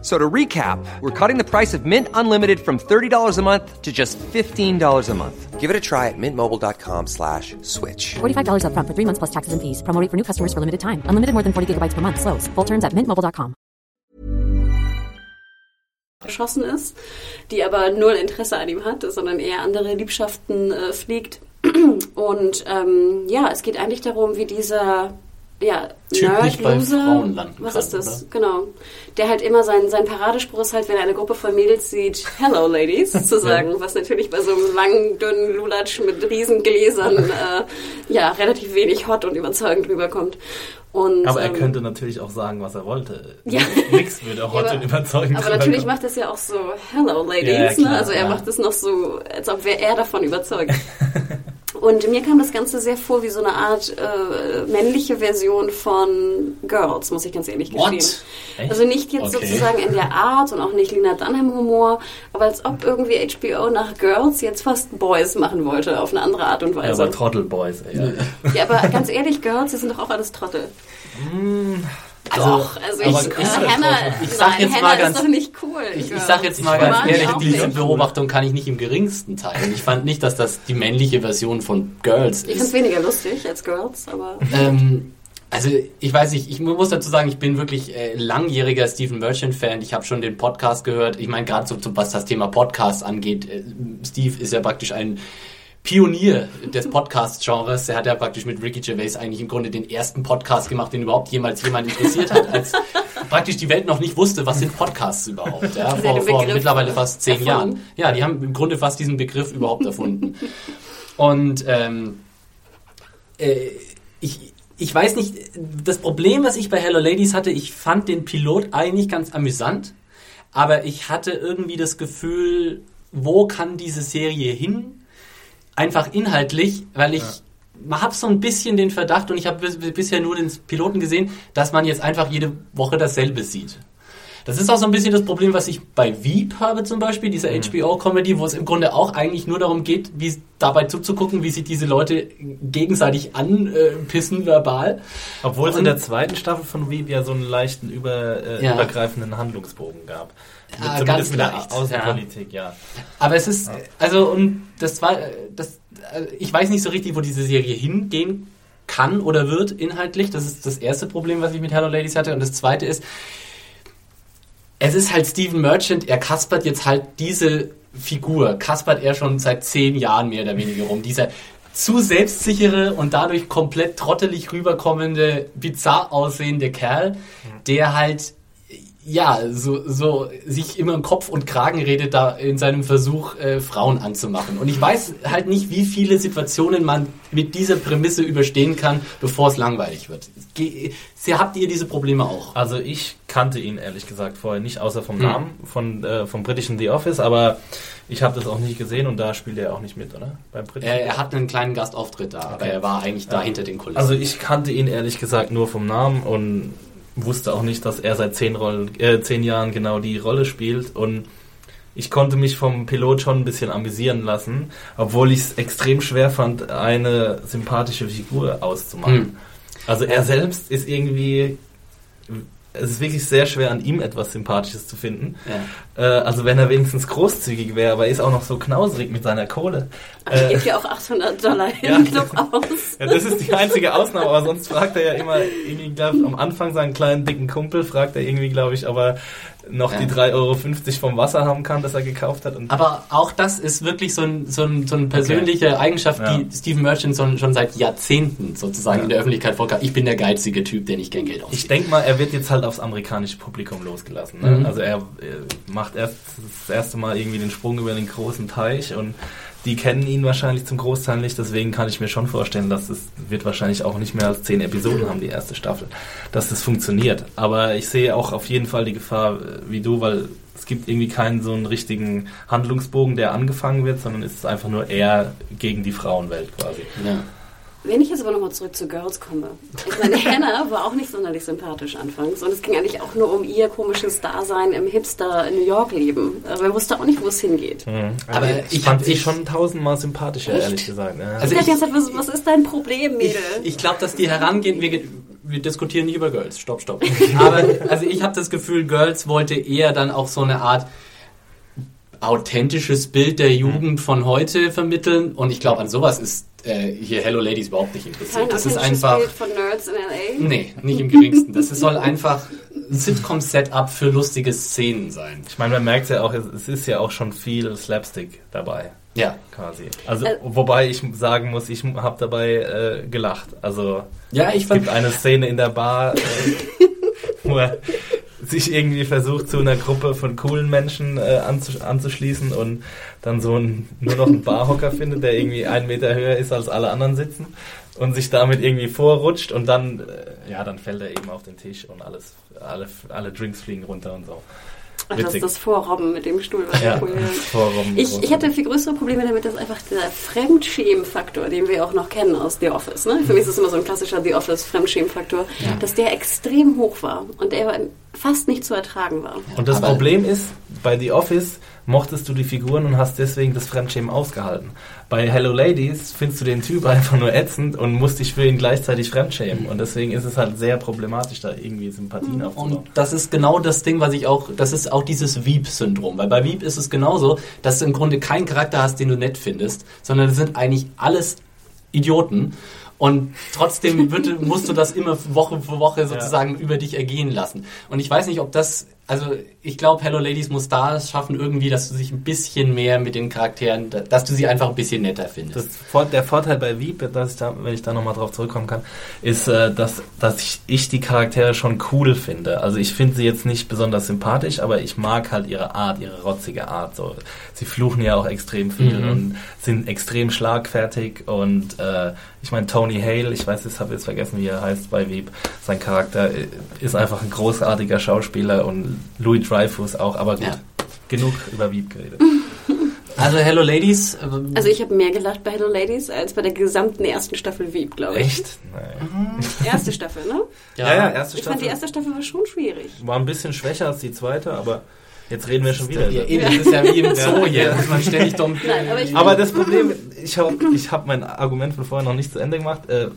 So to recap, we're cutting the price of Mint Unlimited from $30 a month to just $15 a month. Give it a try at mintmobile.com slash switch. $45 upfront for three months plus taxes and fees. Promo rate for new customers for limited time. Unlimited more than 40 gigabytes per month. Slows. Full terms at mintmobile.com. erschossen ist, die aber null Interesse an ihm hat, sondern eher andere Liebschaften äh, pflegt. Und ähm, ja, es geht eigentlich darum, wie dieser ja, Typ nicht bei Nerd-Loser, Frauen landen was kann, ist das? oder? Genau. Der halt immer sein, sein Paradespruch ist halt, wenn er eine Gruppe von Mädels sieht, Hello Ladies, zu sagen, was natürlich bei so einem langen, dünnen Lulatsch mit riesen Gläsern äh, ja, relativ wenig hot und überzeugend rüberkommt. Und, Aber er ähm, könnte natürlich auch sagen, was er wollte. Ja. Nix würde heute aber- überzeugen. Aber natürlich macht es ja auch so Hello Ja, Ladies, klar, ne? Also er ja. macht es noch so, als ob wäre er davon überzeugt. Und mir kam das Ganze sehr vor wie so eine Art äh, männliche Version von Girls, muss ich ganz ehrlich What? gestehen. Echt? Also nicht jetzt Okay. sozusagen in der Art und auch nicht Lena Dunham Humor, aber als ob irgendwie HBO nach Girls jetzt fast Boys machen wollte, auf eine andere Art und Ja, Weise. aber Trottelboys, ey. Ja. Ja, aber ganz ehrlich, Girls, die sind doch auch alles Trottel. Doch, also aber ich, äh, ist das Hannah, Ich sag nein, jetzt Hannah mal ist ganz- doch nicht cool. Ich, ich sag jetzt mal Ich ganz ehrlich, diese. Beobachtung kann ich nicht im geringsten teilen. Ich fand nicht, dass das die männliche Version von Girls Ich finde es ist. weniger lustig als Girls, aber Ähm, also ich weiß nicht, ich muss dazu sagen, ich bin wirklich äh, langjähriger Stephen Merchant-Fan. Ich habe schon den Podcast gehört. Ich meine, gerade so, so, was das Thema Podcast angeht, äh, Steve ist ja praktisch ein Pionier des Podcast-Genres. Er hat ja praktisch mit Ricky Gervais eigentlich im Grunde den ersten Podcast gemacht, den überhaupt jemals jemand interessiert hat, als praktisch die Welt noch nicht wusste, was sind Podcasts überhaupt. Ja, vor, vor mittlerweile fast zehn erfunden. Jahren. Ja, die haben im Grunde fast diesen Begriff überhaupt erfunden. Und ähm, äh, ich, ich weiß nicht, das Problem, was ich bei Hello Ladies hatte, ich fand den Pilot eigentlich ganz amüsant, aber ich hatte irgendwie das Gefühl, wo kann diese Serie hin? Einfach inhaltlich, weil ich man habe so ein bisschen den Verdacht und ich habe bis, bisher nur den Piloten gesehen, dass man jetzt einfach jede Woche dasselbe sieht. Das ist auch so ein bisschen das Problem, was ich bei Veep habe zum Beispiel, dieser HBO-Comedy, wo es im Grunde auch eigentlich nur darum geht, wie dabei zuzugucken, wie sich diese Leute gegenseitig anpissen verbal. Obwohl es in der zweiten Staffel von Weep ja so einen leichten über, äh, Ja. übergreifenden Handlungsbogen gab. Ja, Zumindest ganz mit der Außenpolitik, ja. Aber es ist, also, und das war, das, äh, ich weiß nicht so richtig, wo diese Serie hingehen kann oder wird inhaltlich. Das ist das erste Problem, was ich mit Hello Ladies hatte. Und das zweite ist, es ist halt Steven Merchant, er kaspert jetzt halt diese Figur, kaspert er schon seit zehn Jahren mehr oder weniger rum. Dieser zu selbstsichere und dadurch komplett trottelig rüberkommende, bizarr aussehende Kerl, der halt ja, so, so sich immer im Kopf und Kragen redet da in seinem Versuch, äh, Frauen anzumachen. Und ich weiß halt nicht, wie viele Situationen man mit dieser Prämisse überstehen kann, bevor es langweilig wird. Ge habt ihr diese Probleme auch? Also ich kannte ihn ehrlich gesagt vorher nicht, außer vom Hm. Namen von, äh, vom britischen The Office, aber ich habe das auch nicht gesehen und da spielt er auch nicht mit, oder? Beim britischen Er, er hat einen kleinen Gastauftritt da, aber Okay. er war eigentlich da hinter den Kulissen. Also ich kannte ihn ehrlich gesagt nur vom Namen und wusste auch nicht, dass er seit zehn, Rollen, äh, zehn Jahren genau die Rolle spielt und ich konnte mich vom Pilot schon ein bisschen amüsieren lassen, obwohl ich es extrem schwer fand, eine sympathische Figur auszumachen. Hm. Also er selbst ist irgendwie, es ist wirklich sehr schwer an ihm etwas Sympathisches zu finden. ja. Äh, also wenn er wenigstens großzügig wäre, aber er ist auch noch so knauserig mit seiner Kohle. Ich Äh, gebe ja auch 800 Dollar Ja. im Club aus. ja, das ist die einzige Ausnahme, aber sonst fragt er ja immer, irgendwie, glaub, am Anfang seinen kleinen dicken Kumpel, fragt er irgendwie, glaube ich, ob er noch Ja. die 3,50 Euro vom Wasser haben kann, das er gekauft hat. Aber auch das ist wirklich so ein, so ein, so eine persönliche Eigenschaft, Ja. die Steven Merchant schon, schon seit Jahrzehnten sozusagen Ja. in der Öffentlichkeit vorkam. Ich bin der geizige Typ, der nicht gern Geld ich ausgibt. denke mal, er wird jetzt halt aufs amerikanische Publikum losgelassen. Ne? Mhm. Also er, äh, macht erst das erste Mal irgendwie den Sprung über den großen Teich und die kennen ihn wahrscheinlich zum Großteil nicht, deswegen kann ich mir schon vorstellen, dass es wird wahrscheinlich auch nicht mehr als zehn Episoden haben, die erste Staffel, dass das funktioniert. Aber ich sehe auch auf jeden Fall die Gefahr, äh, wie du, weil es gibt irgendwie keinen so einen richtigen Handlungsbogen, der angefangen wird, sondern es ist einfach nur er gegen die Frauenwelt quasi. Ja. Wenn ich jetzt aber nochmal zurück zu Girls komme. Ich meine, Hannah war auch nicht sonderlich sympathisch anfangs. Und es ging eigentlich auch nur um ihr komisches Dasein im Hipster New York Leben. Aber er wusste auch nicht, wo es hingeht. Aber ich, ich fand sie ich- schon tausendmal sympathischer, Echt? ehrlich gesagt. Ja. Also Ich dachte ich- jetzt, was, was ist dein Problem, Ich, Mädel? ich glaube, dass die herangehen, wir, wir diskutieren nicht über Girls, stopp, stopp. Aber also ich habe das Gefühl, Girls wollte eher dann auch so eine Art authentisches Bild der Jugend von heute vermitteln und ich glaube, an sowas ist äh, hier Hello Ladies überhaupt nicht interessiert. Kein Das ist einfach, Bild von Nerds in L.A.? nee, nicht im geringsten. Das soll einfach ein Sitcom-Setup für lustige Szenen sein. Ich meine, man merkt ja auch, es, ist ja auch schon viel Slapstick dabei. Ja, quasi. Also, Äh, wobei ich sagen muss, ich habe dabei äh, gelacht. Also, ja, ich es gibt eine Szene in der Bar, äh, wo er sich irgendwie versucht, zu einer Gruppe von coolen Menschen äh, anzusch anzuschließen und dann so ein, nur noch einen Barhocker findet, der irgendwie einen Meter höher ist als alle anderen sitzen und sich damit irgendwie vorrutscht und dann, äh, ja, dann fällt er eben auf den Tisch und alles, alle, alle Drinks fliegen runter und so. Ach, das ist das Vorrobben mit dem Stuhl. war Ja, cool. Vorrobben, Ich, ich hatte viel größere Probleme damit, dass einfach der Fremdschämen-Faktor, den wir auch noch kennen aus The Office, ne? für mich ist das immer so ein klassischer The Office Fremdschämen-Faktor, dass der extrem hoch war und der fast nicht zu ertragen war. Und das Aber- Problem ist, bei The Office mochtest du die Figuren und hast deswegen das Fremdschämen ausgehalten. Bei Hello Ladies findest du den Typ einfach nur ätzend und musst dich für ihn gleichzeitig fremdschämen. Und deswegen ist es halt sehr problematisch, da irgendwie Sympathien aufzubauen. Und das ist genau das Ding, was ich auch, das ist auch dieses Veep-Syndrom. Weil bei Veep ist es genauso, dass du im Grunde keinen Charakter hast, den du nett findest, sondern das sind eigentlich alles Idioten. Und trotzdem wird, musst du das immer Woche für Woche sozusagen über dich ergehen lassen. Und ich weiß nicht, ob das, also ich glaube, Hello Ladies muss da schaffen irgendwie, dass du sich ein bisschen mehr mit den Charakteren, dass du sie einfach ein bisschen netter findest. Das, der Vorteil bei Veep, dass ich da, wenn ich da nochmal drauf zurückkommen kann, ist, äh, dass, dass ich, ich die Charaktere schon cool finde. Also ich finde sie jetzt nicht besonders sympathisch, aber ich mag halt ihre Art, ihre rotzige Art. So. Sie fluchen ja auch extrem viel Mhm. und sind extrem schlagfertig und äh, ich meine Tony Hale, ich weiß, ich habe jetzt vergessen, wie er heißt bei Veep, sein Charakter äh, ist einfach ein großartiger Schauspieler und Louis Dreyfus auch, aber gut, Ja. genug über Veep geredet. Also Hello Ladies, ähm, Also ich habe mehr gelacht bei Hello Ladies als bei der gesamten ersten Staffel Veep, glaube ich. Echt? Nein. Erste Staffel, ne? erste Ich fand die erste Staffel war schon schwierig. War ein bisschen schwächer als die zweite, aber jetzt reden wir schon wieder. ja, eben, das ist ja wie im Zoo hier, muss man ständig dumm. Nein, aber Aber das Problem, ich habe ich hab mein Argument von vorher noch nicht zu Ende gemacht. Äh,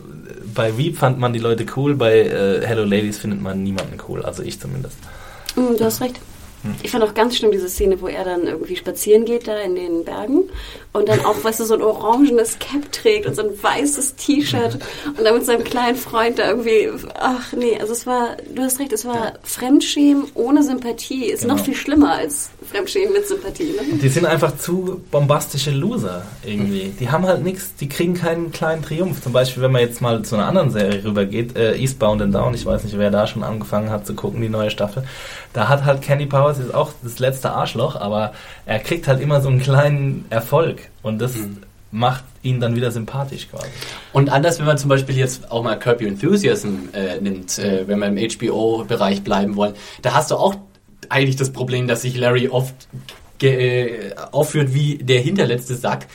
bei Veep fand man die Leute cool, bei äh, Hello Ladies findet man niemanden cool, also ich zumindest. Mm, Du hast recht. Ich fand auch ganz schlimm diese Szene, wo er dann irgendwie spazieren geht da in den Bergen und dann auch, weißt du, so ein orangenes Cap trägt und so ein weißes T-Shirt und dann mit seinem kleinen Freund da irgendwie, ach nee, also es war, du hast recht, es war Fremdschämen ohne Sympathie. Ist Genau. noch viel schlimmer als Fremdschämen mit Sympathie. Ne? Die sind einfach zu bombastische Loser irgendwie. Die haben halt nichts, die kriegen keinen kleinen Triumph. Zum Beispiel, wenn man jetzt mal zu einer anderen Serie rübergeht, äh, Eastbound and Down, ich weiß nicht, wer da schon angefangen hat zu gucken, die neue Staffel. Da hat halt Kenny Powers ist auch das letzte Arschloch, aber er kriegt halt immer so einen kleinen Erfolg und das macht ihn dann wieder sympathisch quasi. Und anders, wenn man zum Beispiel jetzt auch mal Curb Your Enthusiasm äh, nimmt, äh, wenn wir im HBO-Bereich bleiben wollen, da hast du auch eigentlich das Problem, dass sich Larry oft äh, aufführt wie der hinterletzte Sack.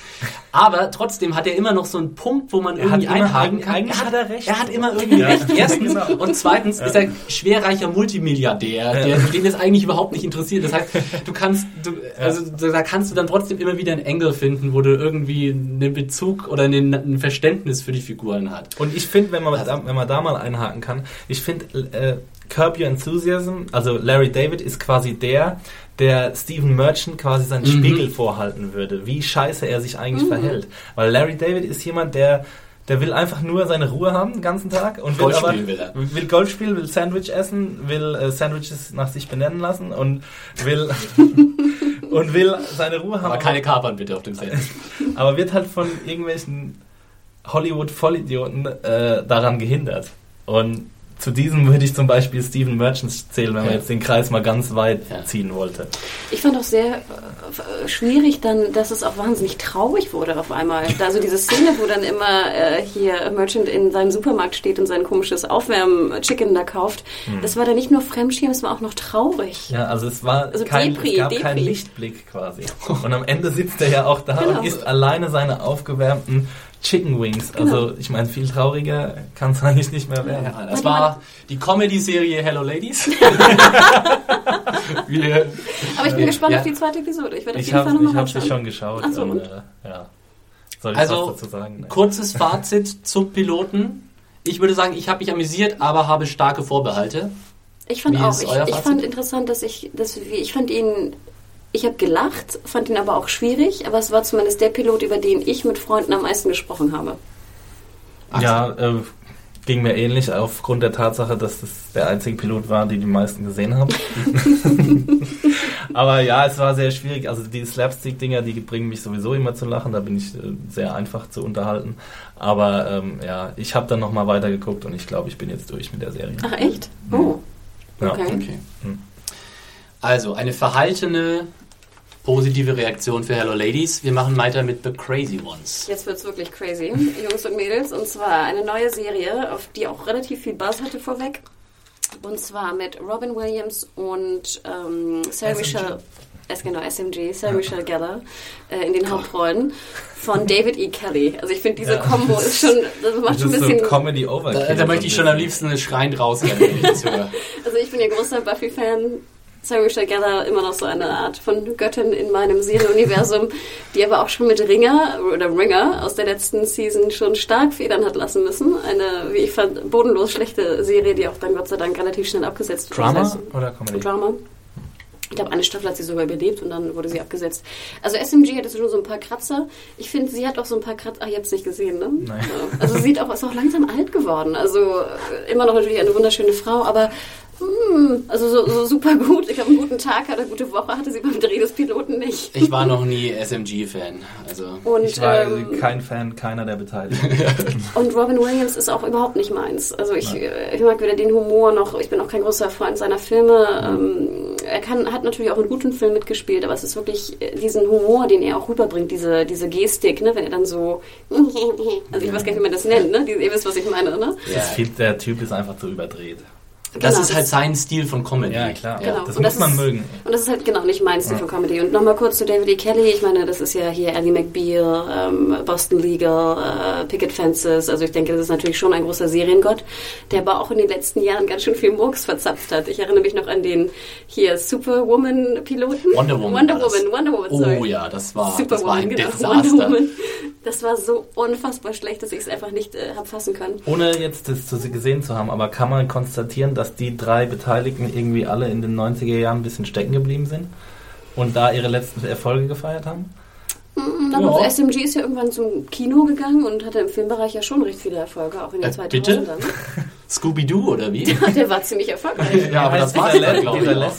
Aber trotzdem hat er immer noch so einen Punkt, wo man Er irgendwie einhaken kann. eigentlich hat er recht. Er hat immer irgendwie Ja. recht. Erstens. Genau. Und zweitens ist er schwerreicher Multimilliardär, der, den es eigentlich überhaupt nicht interessiert. Das heißt, du kannst, du, also da kannst du dann trotzdem immer wieder einen Engel finden, wo du irgendwie einen Bezug oder einen, ein Verständnis für die Figuren hat. Und ich finde, wenn man, da, wenn man da mal einhaken kann, ich finde, äh, Curb Your Enthusiasm, also Larry David ist quasi der, der Stephen Merchant quasi seinen Spiegel vorhalten würde, wie scheiße er sich eigentlich verhält. Weil Larry David ist jemand, der der will einfach nur seine Ruhe haben den ganzen Tag und will, Golf aber, spielen will er. will Golf spielen, will Sandwich essen, will äh, Sandwiches nach sich benennen lassen und will und will seine Ruhe haben. Aber keine Kapern bitte auf dem Set. aber wird halt von irgendwelchen Hollywood-Vollidioten äh, daran gehindert. Und zu diesem würde ich zum Beispiel Stephen Merchant zählen, wenn man Ja. jetzt den Kreis mal ganz weit Ja. ziehen wollte. Ich fand auch sehr äh, schwierig dann, dass es auch wahnsinnig traurig wurde auf einmal. Also diese Szene, wo dann immer äh, hier Merchant in seinem Supermarkt steht und sein komisches Aufwärm-Chicken da kauft, das war dann nicht nur Fremdschirm, es war auch noch traurig. Ja, also es war Also kein, Depri, es gab Depri. keinen Lichtblick quasi. Und am Ende sitzt er ja auch da Genau. und isst alleine seine aufgewärmten Chicken Wings. Also ich meine, viel trauriger kann es eigentlich nicht mehr werden. Ja, das war die Comedy-Serie Hello Ladies. Wir, Aber ich bin gespannt Ja. auf die zweite Episode. Ich werde auf jeden Fall habe nochmal ich hab sie schon geschaut. Ach so, und, äh, ja. Soll ich Also, was dazu sagen? Nee. kurzes Fazit zum Piloten. Ich würde sagen, ich habe mich amüsiert, aber habe starke Vorbehalte. Ich fand Wie auch, ich, ich fand interessant, dass ich, dass, wie- ich fand ihn, ich habe gelacht, fand ihn aber auch schwierig, aber es war zumindest der Pilot, über den ich mit Freunden am meisten gesprochen habe. Ja, äh, ging mir ähnlich aufgrund der Tatsache, dass das der einzige Pilot war, den die meisten gesehen haben. Aber ja, es war sehr schwierig. Also die Slapstick-Dinger, die bringen mich sowieso immer zu lachen. Da bin ich äh, sehr einfach zu unterhalten. Aber ähm, ja, ich habe dann nochmal weitergeguckt und ich glaube, ich bin jetzt durch mit der Serie. Ach echt? Oh, Ja. okay. Okay. Hm. Also, eine verhaltene, positive Reaktion für Hello Ladies. Wir machen weiter mit The Crazy Ones. Jetzt wird's wirklich crazy, Jungs und Mädels. Und zwar eine neue Serie, auf die auch relativ viel Buzz hatte vorweg. Und zwar mit Robin Williams und ähm, Sarah SMG. Michelle. Es genau, SMG, Sarah Michelle Gellar äh, in den Hauptrollen von David E. Kelly. Also ich finde diese Ja. Combo ist schon, das macht Das schon ein ist so bisschen. Comedy Da, Overkill. da möchte ich schon am liebsten schreiend rausrennen. Also ich bin ja großer Buffy-Fan. Sarah Michelle Gellar immer noch so eine Art von Göttin in meinem Serienuniversum, die aber auch schon mit Ringer oder Ringer aus der letzten Season schon stark federn hat lassen müssen. Eine, wie ich fand, bodenlos schlechte Serie, die auch dann Gott sei Dank relativ schnell abgesetzt wurde. Drama Das heißt, oder Comedy? Drama. Ich glaube, eine Staffel hat sie sogar überlebt und dann wurde sie abgesetzt. Also SMG hatte schon so ein paar Kratzer. Ich finde, sie hat auch so ein paar Kratzer. Ah, ihr habt es nicht gesehen, ne? Nein. Also sie sieht auch, ist auch langsam alt geworden. Also äh, immer noch natürlich eine wunderschöne Frau, aber hm, also so, so super gut. Ich glaube, einen guten Tag oder eine gute Woche hatte sie beim Dreh des Piloten nicht. Ich war noch nie SMG-Fan. Also, Und, Ich war ähm, kein Fan keiner der Beteiligten. Und Robin Williams ist auch überhaupt nicht meins. Also ich, äh, ich mag weder den Humor noch, ich bin auch kein großer Freund seiner Filme. Ähm, er kann, hat natürlich auch in guten Filmen mitgespielt, aber es ist wirklich äh, diesen Humor, den er auch rüberbringt, diese, diese Gestik, ne, wenn er dann so, also ich weiß gar nicht, wie man das nennt, ne? Ihr wisst, was ich meine, ne? ja. Das viel, der Typ ist einfach zu überdreht. Das Genau, ist halt sein Stil von Comedy. Ja, klar. Genau. Das Und muss man ist, mögen. Und das ist halt genau nicht mein Stil für Comedy. Und nochmal kurz zu David E. Kelly. Ich meine, das ist ja hier Ally McBeal, ähm, Boston Legal, äh, Picket Fences. Also ich denke, das ist natürlich schon ein großer Seriengott, der aber auch in den letzten Jahren ganz schön viel Murks verzapft hat. Ich erinnere mich noch an den hier Superwoman-Piloten. Wonder Woman. Wonder das. Woman, Wonder Woman, sorry. Oh ja, das war, das Superwoman, war ein genau. Desaster. Wonder Woman. Das war so unfassbar schlecht, dass ich es einfach nicht äh, hab fassen können. Ohne jetzt das zu gesehen zu haben, aber kann man konstatieren, dass die drei Beteiligten irgendwie alle in den 90er Jahren ein bisschen stecken geblieben sind und da ihre letzten Erfolge gefeiert haben? Mhm, Aber Ja. SMG ist ja irgendwann zum Kino gegangen und hatte im Filmbereich ja schon recht viele Erfolge, auch in den Äh, 2000ern. bitte? Scooby-Doo oder wie? Der war ziemlich erfolgreich. ja, aber das war dieser, es Le- glaube dieser ich.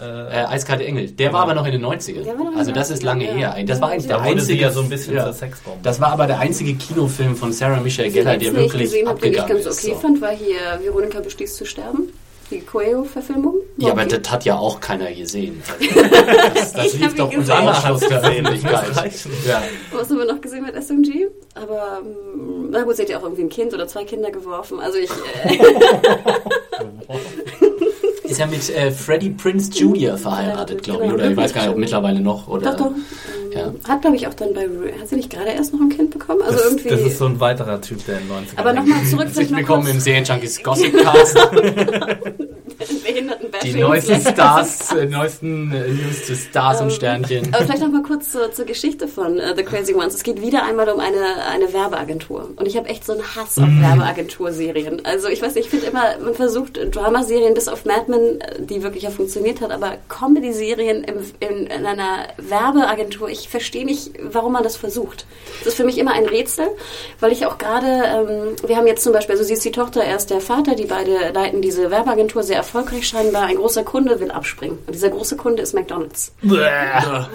Äh, Äh, Eiskalte Engel. Der war aber noch in den 90ern. Der war noch in den Also das ist 90ern, lange ja. her. Das war eigentlich der einzige. so ein bisschen ja. Das war aber der einzige Kinofilm von Sarah Michelle Gellar, der wirklich gesehen habe, den ich ganz ist. okay so. fand, war hier Veronika beschließt zu sterben. Die Coelho-Verfilmung. Ja, aber das hat ja auch keiner gesehen. Das, das lief doch unter. Ausschluss der. Ja. Was haben wir noch gesehen mit SMG? Aber, ähm, na gut, sie hat ja auch irgendwie ein Kind oder zwei Kinder geworfen. Also ich, äh, Ist ja mit äh, Freddie Prince Jr. verheiratet, glaube ich. Genau. Oder ich weiß gar nicht, ob mittlerweile noch. Oder, doch, doch. Ähm, Ja. Hat, glaube ich, auch dann bei, hat sie nicht gerade erst noch ein Kind bekommen? Also Das, irgendwie. das ist so ein weiterer Typ, der in den 90ern aber nochmal zurück Herzlich willkommen im Serienjunkies Gossip Cast. Die neuesten Stars, äh, neuesten äh, News zu Stars und Sternchen. Aber vielleicht noch mal kurz zur, zur Geschichte von äh, The Crazy Ones. Es geht wieder einmal um eine, eine Werbeagentur. Und ich habe echt so einen Hass auf Werbeagenturserien. Also ich weiß nicht, ich finde immer, man versucht Dramaserien bis auf Mad Men, äh, die wirklich ja funktioniert hat, aber Comedy-Serien im, in, in einer Werbeagentur, ich verstehe nicht, warum man das versucht. Das ist für mich immer ein Rätsel, weil ich auch gerade, ähm, wir haben jetzt zum Beispiel, also sie ist die Tochter, er ist der Vater, die beide leiten diese Werbeagentur sehr erfolgreich scheinbar. Ein großer Kunde will abspringen. Und dieser große Kunde ist McDonalds. Wo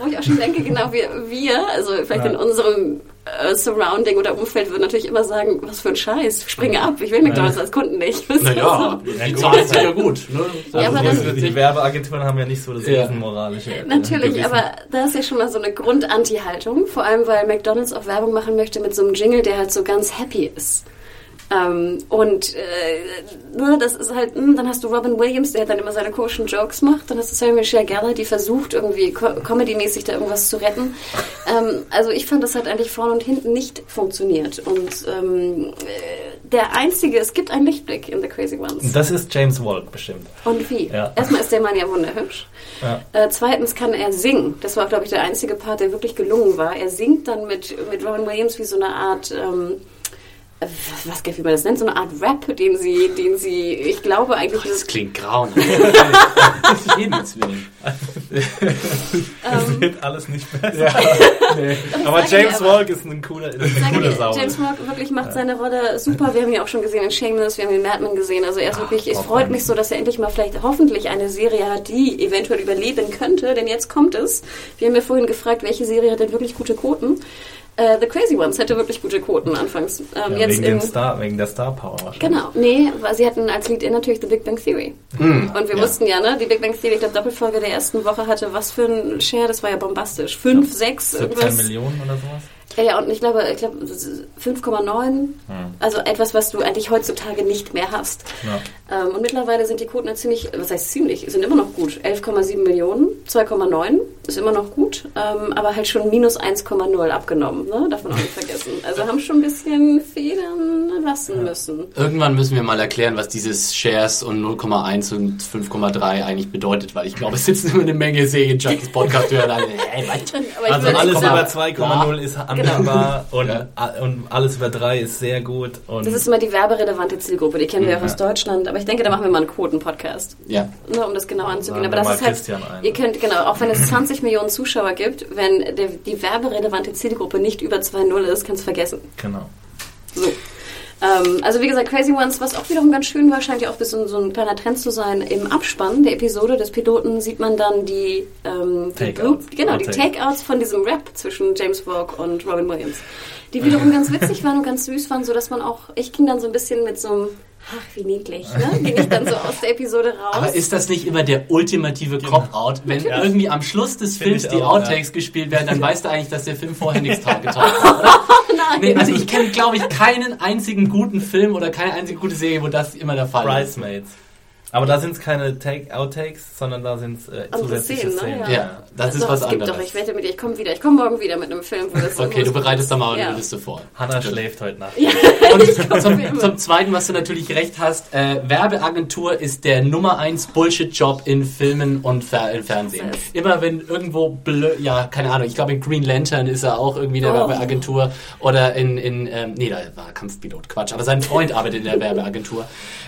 ich auch schon denke, genau wir, wir also vielleicht in unserem äh, Surrounding oder Umfeld würden natürlich immer sagen, was für ein Scheiß, springe ab, ich will McDonalds als Kunden nicht. Naja, die Zahlen sind ja gut. Ne? Ja, aber Also, das- Die Werbeagenturen haben ja nicht so das Ja. riesenmoralische. äh, Natürlich, Gewissen. aber da ist ja schon mal so eine Grund-Anti-Haltung, vor allem weil McDonalds auch Werbung machen möchte mit so einem Jingle, der halt so ganz happy ist. Ähm, und äh, ne, das ist halt, mh, dann hast du Robin Williams, der dann immer seine komischen Jokes macht, dann hast du Sarah Michelle Gellar, die versucht irgendwie co comedy-mäßig da irgendwas zu retten. Ähm, also ich fand, das hat eigentlich vorne und hinten nicht funktioniert. Und ähm, äh, der einzige, es gibt einen Lichtblick in The Crazy Ones. Das ist James Walt bestimmt. Und wie? Ja. Erstmal ist der Mann ja wunderhübsch. Ja. Äh, zweitens kann er singen. Das war, glaube ich, der einzige Part, der wirklich gelungen war. Er singt dann mit, mit Robin Williams wie so eine Art, ähm, äh, was wie man das nennt, so eine Art Rap, den sie, den sie, ich glaube eigentlich, Das klingt grauenhaft. Himmels Willen. Es wird alles nicht besser. Nee. Aber James Walt ist ein cooler, ist eine coole Sau. James Mark wirklich macht seine Rolle super. Wir haben ihn auch schon gesehen in Shameless, wir haben ihn in Mad Men gesehen. Also er ist wirklich, es freut mich so, dass er endlich mal vielleicht hoffentlich eine Serie hat, die eventuell überleben könnte. Denn jetzt kommt es. Wir haben ja vorhin gefragt, welche Serie hat denn wirklich gute Quoten? Äh, The Crazy Ones hätte wirklich gute Quoten anfangs. Ähm, ja, jetzt wegen, im, Star, wegen der Star Power wahrscheinlich. Genau, nee, weil sie hatten als Lead-In natürlich The Big Bang Theory. Hm. Und wir ja. wussten ja, ne, die Big Bang Theory, ich glaube, Doppelfolge der ersten Woche hatte was für ein Share, das war ja bombastisch. Fünf, sechs, 17 irgendwas. Millionen oder sowas. Ja, ja, und ich glaube, ich glaube 5,9, also etwas, was du eigentlich heutzutage nicht mehr hast. Ja. Ähm, und mittlerweile sind die Quoten ja ziemlich, was heißt ziemlich, sind immer noch gut. 11,7 Millionen, 2,9 ist immer noch gut, ähm, aber halt schon minus 1,0 abgenommen, ne? darf man auch nicht vergessen. Also haben schon ein bisschen Federn lassen müssen. Irgendwann müssen wir mal erklären, was dieses Shares und 0,1 und 5,3 eigentlich bedeutet, weil ich glaube, es sitzen immer eine Menge Serien-Junkies Podcast hören. alle, Hey, was? Aber ich Also alles Komma- über 2,0 ist anwendbar und, Ja. und alles über 3 ist sehr gut. Und Das ist immer die werberelevante Zielgruppe, die kennen wir ja auch aus Deutschland, aber ich denke, da machen wir mal einen Quoten-Podcast. Ja. Ne, um das genau anzugehen. Aber das ist halt, Christian ein. ihr könnt, genau, auch wenn es 20 Millionen Zuschauer gibt, wenn der, die werberelevante Zielgruppe nicht über 2,0 ist, kannst du vergessen. genau. So. Ähm, also wie gesagt, Crazy Ones, was auch wiederum ganz schön war, scheint ja auch ein bisschen so ein kleiner Trend zu sein. Im Abspann der Episode des Piloten sieht man dann die, ähm, die Takeouts. Blue- genau, die Outtake. Takeouts von diesem Rap zwischen James Vogue und Robin Williams. Die wiederum ganz witzig waren und ganz süß waren, so dass man auch, ich ging dann so ein bisschen mit so einem, ach wie niedlich, ne? Ging ich dann so aus der Episode raus. Aber ist das nicht immer der ultimative Cop-Out? Wenn irgendwie am Schluss des Films ich die auch, Outtakes gespielt werden, dann weißt du eigentlich, dass der Film vorher nichts getan hat, oder? Nein. Nee, also ich kenne, glaube ich, keinen einzigen guten Film oder keine einzige gute Serie, wo das immer der Fall ist. Bridesmaids. Aber da sind es keine Take Outtakes, sondern da sind es äh, zusätzliche Szenen, ne? Szenen. Ja, das ist Doch, was es gibt anderes. Doch, ich wette mit dir, ich komme wieder. Ich komme morgen wieder mit einem Film, wo das Okay, du bereitest da mal Ja. eine Liste vor. Hannah schläft heute Nacht. Und zum, zum Zweiten, was du natürlich recht hast, äh, Werbeagentur ist der Nummer eins Bullshit-Job in Filmen und Fer im Fernsehen. Das heißt- Immer wenn irgendwo, blö ja, keine Ahnung, ich glaube in Green Lantern ist er auch irgendwie der Oh. Werbeagentur oder in, in ähm, nee, da war Kampfpilot, Quatsch, aber sein Freund arbeitet in der Werbeagentur.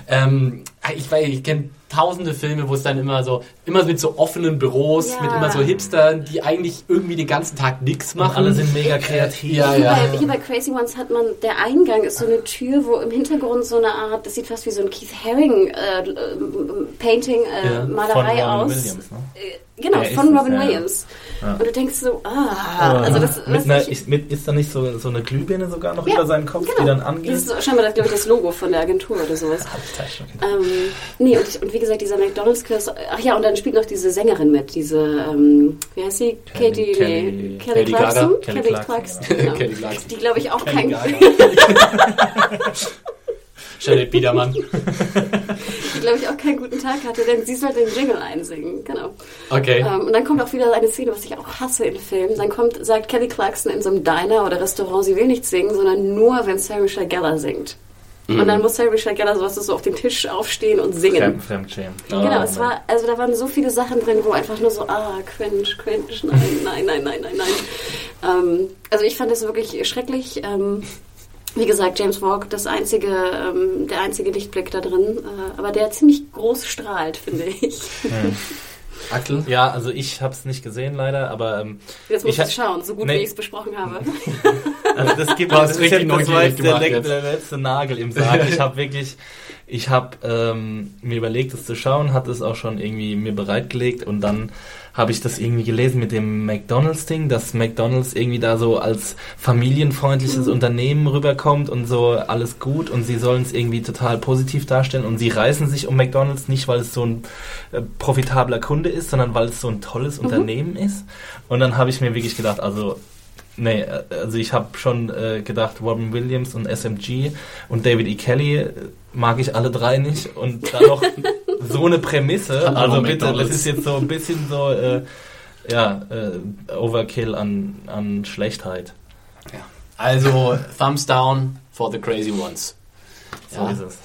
Ähm, ich weiß, ich kenne tausende Filme, wo es dann immer so, immer mit so offenen Büros, Ja. mit immer so Hipstern, die eigentlich irgendwie den ganzen Tag nichts Und machen. alle sind mega kreativ. Ja, Hier, ja. bei, hier bei Crazy Ones hat man, der Eingang ist so eine Tür, wo im Hintergrund so eine Art, das sieht fast wie so ein Keith Haring äh, äh, Painting, äh, Ja, Von Malerei Robin aus. Williams, ne? Äh, genau, Der von Robin. Williams. Ja. Und du denkst so, ah, also das mit einer, ich- ist, mit, ist da nicht so, so eine Glühbirne sogar noch Ja, über seinen Kopf, die genau. dann angeht? Das ist scheinbar, glaube ich, das Logo von der Agentur oder sowas. Halbtaschen, okay. Ähm, nee, und, und wie gesagt, dieser McDonalds-Kurs, ach ja, und dann spielt noch diese Sängerin mit, diese, ähm, wie heißt sie? Kelly- Katie, Kelly- nee, Kelly Kelly Clarkson? Kelly Kelly Clarkson, Clarkson, genau. Kelly Clarkson. Die, glaube ich, auch Kelly kein, Janet Biedermann. die, glaube ich, auch keinen guten Tag hatte, denn sie soll den Jingle einsingen, genau. Okay. Ähm, und dann kommt auch wieder eine Szene, was ich auch hasse in Filmen. Dann kommt, sagt Kelly Clarkson in so einem Diner oder Restaurant, sie will nicht singen, sondern nur, wenn Sarah Michelle Gellar singt. Und dann muss Sarah Michelle Gellar sowas so auf den Tisch aufstehen und singen. Fremd, Fremdschämen. Genau, es war, also da waren so viele Sachen drin, wo einfach nur so, ah, cringe, cringe, nein, nein, nein, nein, nein, nein. Ähm, also ich fand es wirklich schrecklich. Ähm, wie gesagt, James Vogue, das einzige, ähm, der einzige Lichtblick da drin, äh, aber der ziemlich groß strahlt, finde ich. Axel? Ja, also ich habe es nicht gesehen leider, aber ähm, Jetzt muss Ich ha- schauen, so gut Nee. wie ich es besprochen habe. Also das gibt hast das ist richtig jetzt, das war jetzt der, der letzte Nagel im Sarg. Ich habe wirklich, ich habe ähm, mir überlegt, es zu schauen, hatte es auch schon irgendwie mir bereitgelegt und dann habe ich das irgendwie gelesen mit dem McDonalds-Ding, dass McDonalds irgendwie da so als familienfreundliches Unternehmen rüberkommt und so alles gut und sie sollen es irgendwie total positiv darstellen und sie reißen sich um McDonalds nicht, weil es so ein äh, profitabler Kunde ist, sondern weil es so ein tolles Unternehmen ist. Und dann habe ich mir wirklich gedacht, also Nee, also ich habe schon äh, gedacht, Robin Williams und SMG und David E. Kelly mag ich alle drei nicht und dann noch so eine Prämisse. Also bitte, das ist jetzt so ein bisschen so, äh, ja, äh, Overkill an, an Schlechtheit. Ja. Also, Thumbs down for the crazy ones. So Ja. ist es.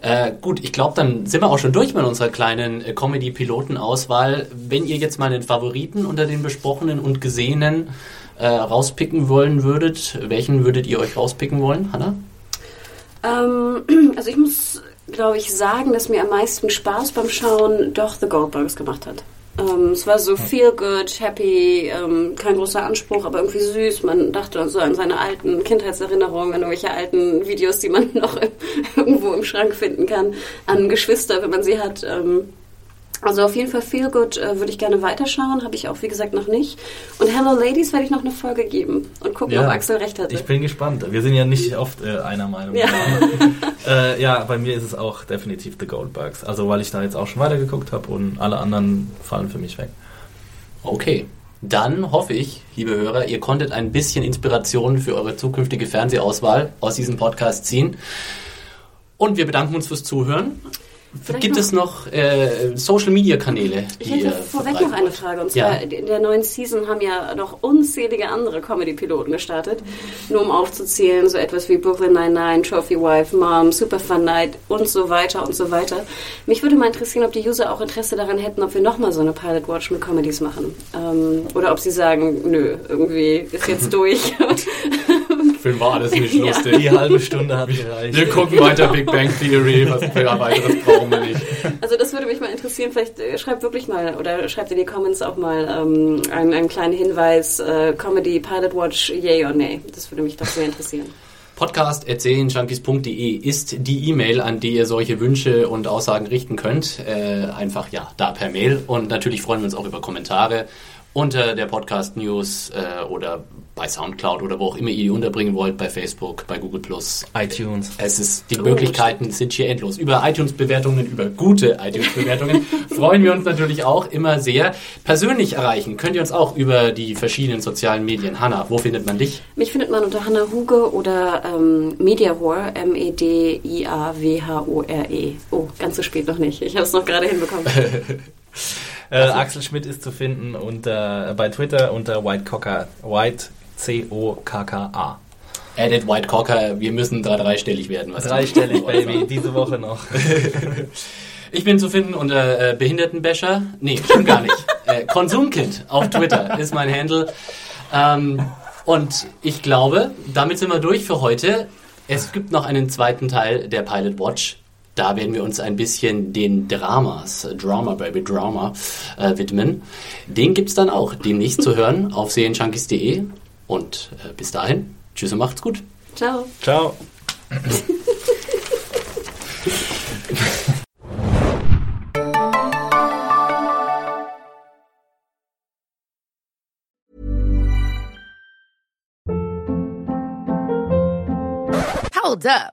Äh, gut, ich glaube, dann sind wir auch schon durch mit unserer kleinen äh, Comedy-Piloten-Auswahl. Wenn ihr jetzt mal einen Favoriten unter den besprochenen und gesehenen äh, rauspicken wollen würdet, welchen würdet ihr euch rauspicken wollen, Hanna? ähm, also ich muss, glaube ich, sagen, dass mir am meisten Spaß beim Schauen doch The Goldbergs gemacht hat. Ähm, es war so feel good, happy, ähm, kein großer Anspruch, aber irgendwie süß. Man dachte so an seine alten Kindheitserinnerungen, an irgendwelche alten Videos, die man noch irgendwo im Schrank finden kann, an Geschwister, wenn man sie hat. Ähm, also auf jeden Fall Feel Good äh, würde ich gerne weiterschauen, habe ich auch wie gesagt noch nicht. Und Hello Ladies werde ich noch eine Folge geben und gucken, Ja. ob Axel recht hatte. Ich bin gespannt. Wir sind ja nicht oft äh, einer Meinung. Ja. äh, ja, bei mir ist es auch definitiv The Goldbergs. Also weil ich da jetzt auch schon weitergeguckt habe und alle anderen fallen für mich weg. Okay. dann hoffe ich, liebe Hörer, ihr konntet ein bisschen Inspiration für eure zukünftige Fernsehauswahl aus diesem Podcast ziehen. Und wir bedanken uns fürs Zuhören. Vielleicht Gibt noch- es noch äh, Social-Media-Kanäle, Ich hätte vorweg noch eine? Frage. Und Ja. zwar, in der neuen Season haben ja noch unzählige andere Comedy-Piloten gestartet. Nur um aufzuzählen, so etwas wie Brooklyn Nine-Nine, Trophy Wife, Mom, Super Fun Night und so weiter und so weiter. Mich würde mal interessieren, ob die User auch Interesse daran hätten, ob wir nochmal so eine Pilot Watch mit Comedies machen. Ähm, oder ob sie sagen, nö, irgendwie ist jetzt durch. Film war alles nicht Ja. lustig. Die halbe Stunde hat gereicht. Wir gucken weiter Big Bang Theory, was für weiteres brauchen wir nicht. Also das würde mich mal interessieren. Vielleicht äh, schreibt wirklich mal oder schreibt in die Comments auch mal ähm, einen, einen kleinen Hinweis, äh, Comedy, Pilot Watch, yay or nay. Das würde mich doch sehr interessieren. Podcast.junkies.de ist die E-Mail, an die ihr solche Wünsche und Aussagen richten könnt. Äh, einfach ja, da per Mail. Und natürlich freuen wir uns auch über Kommentare unter der Podcast News äh, oder bei Soundcloud oder wo auch immer ihr die unterbringen wollt, bei Facebook, bei Google Plus. iTunes. Es ist, die Möglichkeiten sind hier endlos. Über iTunes-Bewertungen, über gute iTunes-Bewertungen freuen wir uns natürlich auch immer sehr. Persönlich erreichen könnt ihr uns auch über die verschiedenen sozialen Medien. Hanna, wo findet man dich? Mich findet man unter Hannah Huge oder ähm, Mediahore, E M-E-D-I-A-W-H-O-R-E. Oh, ganz so spät noch nicht. Ich habe es noch gerade hinbekommen. Äh, Axel Schmidt ist zu finden unter, bei Twitter unter Whitecocker. White C-O-K-K-A. Edit White Cocker, wir müssen drei dreistellig werden. Was Dreistellig, Baby, diese Woche noch. Ich bin zu finden unter äh, Behindertenbäscher. Nee, stimmt gar nicht. äh, Konsumkind auf Twitter ist mein Handle. Ähm, und ich glaube, damit sind wir durch für heute. Es gibt noch einen zweiten Teil der Pilot Watch. Da werden wir uns ein bisschen den Dramas, Drama Baby Drama, äh, widmen. Den gibt's dann auch demnächst zu hören auf serienjunkies.de. Und äh, bis dahin, tschüss und macht's gut. Ciao. Ciao. Hold up.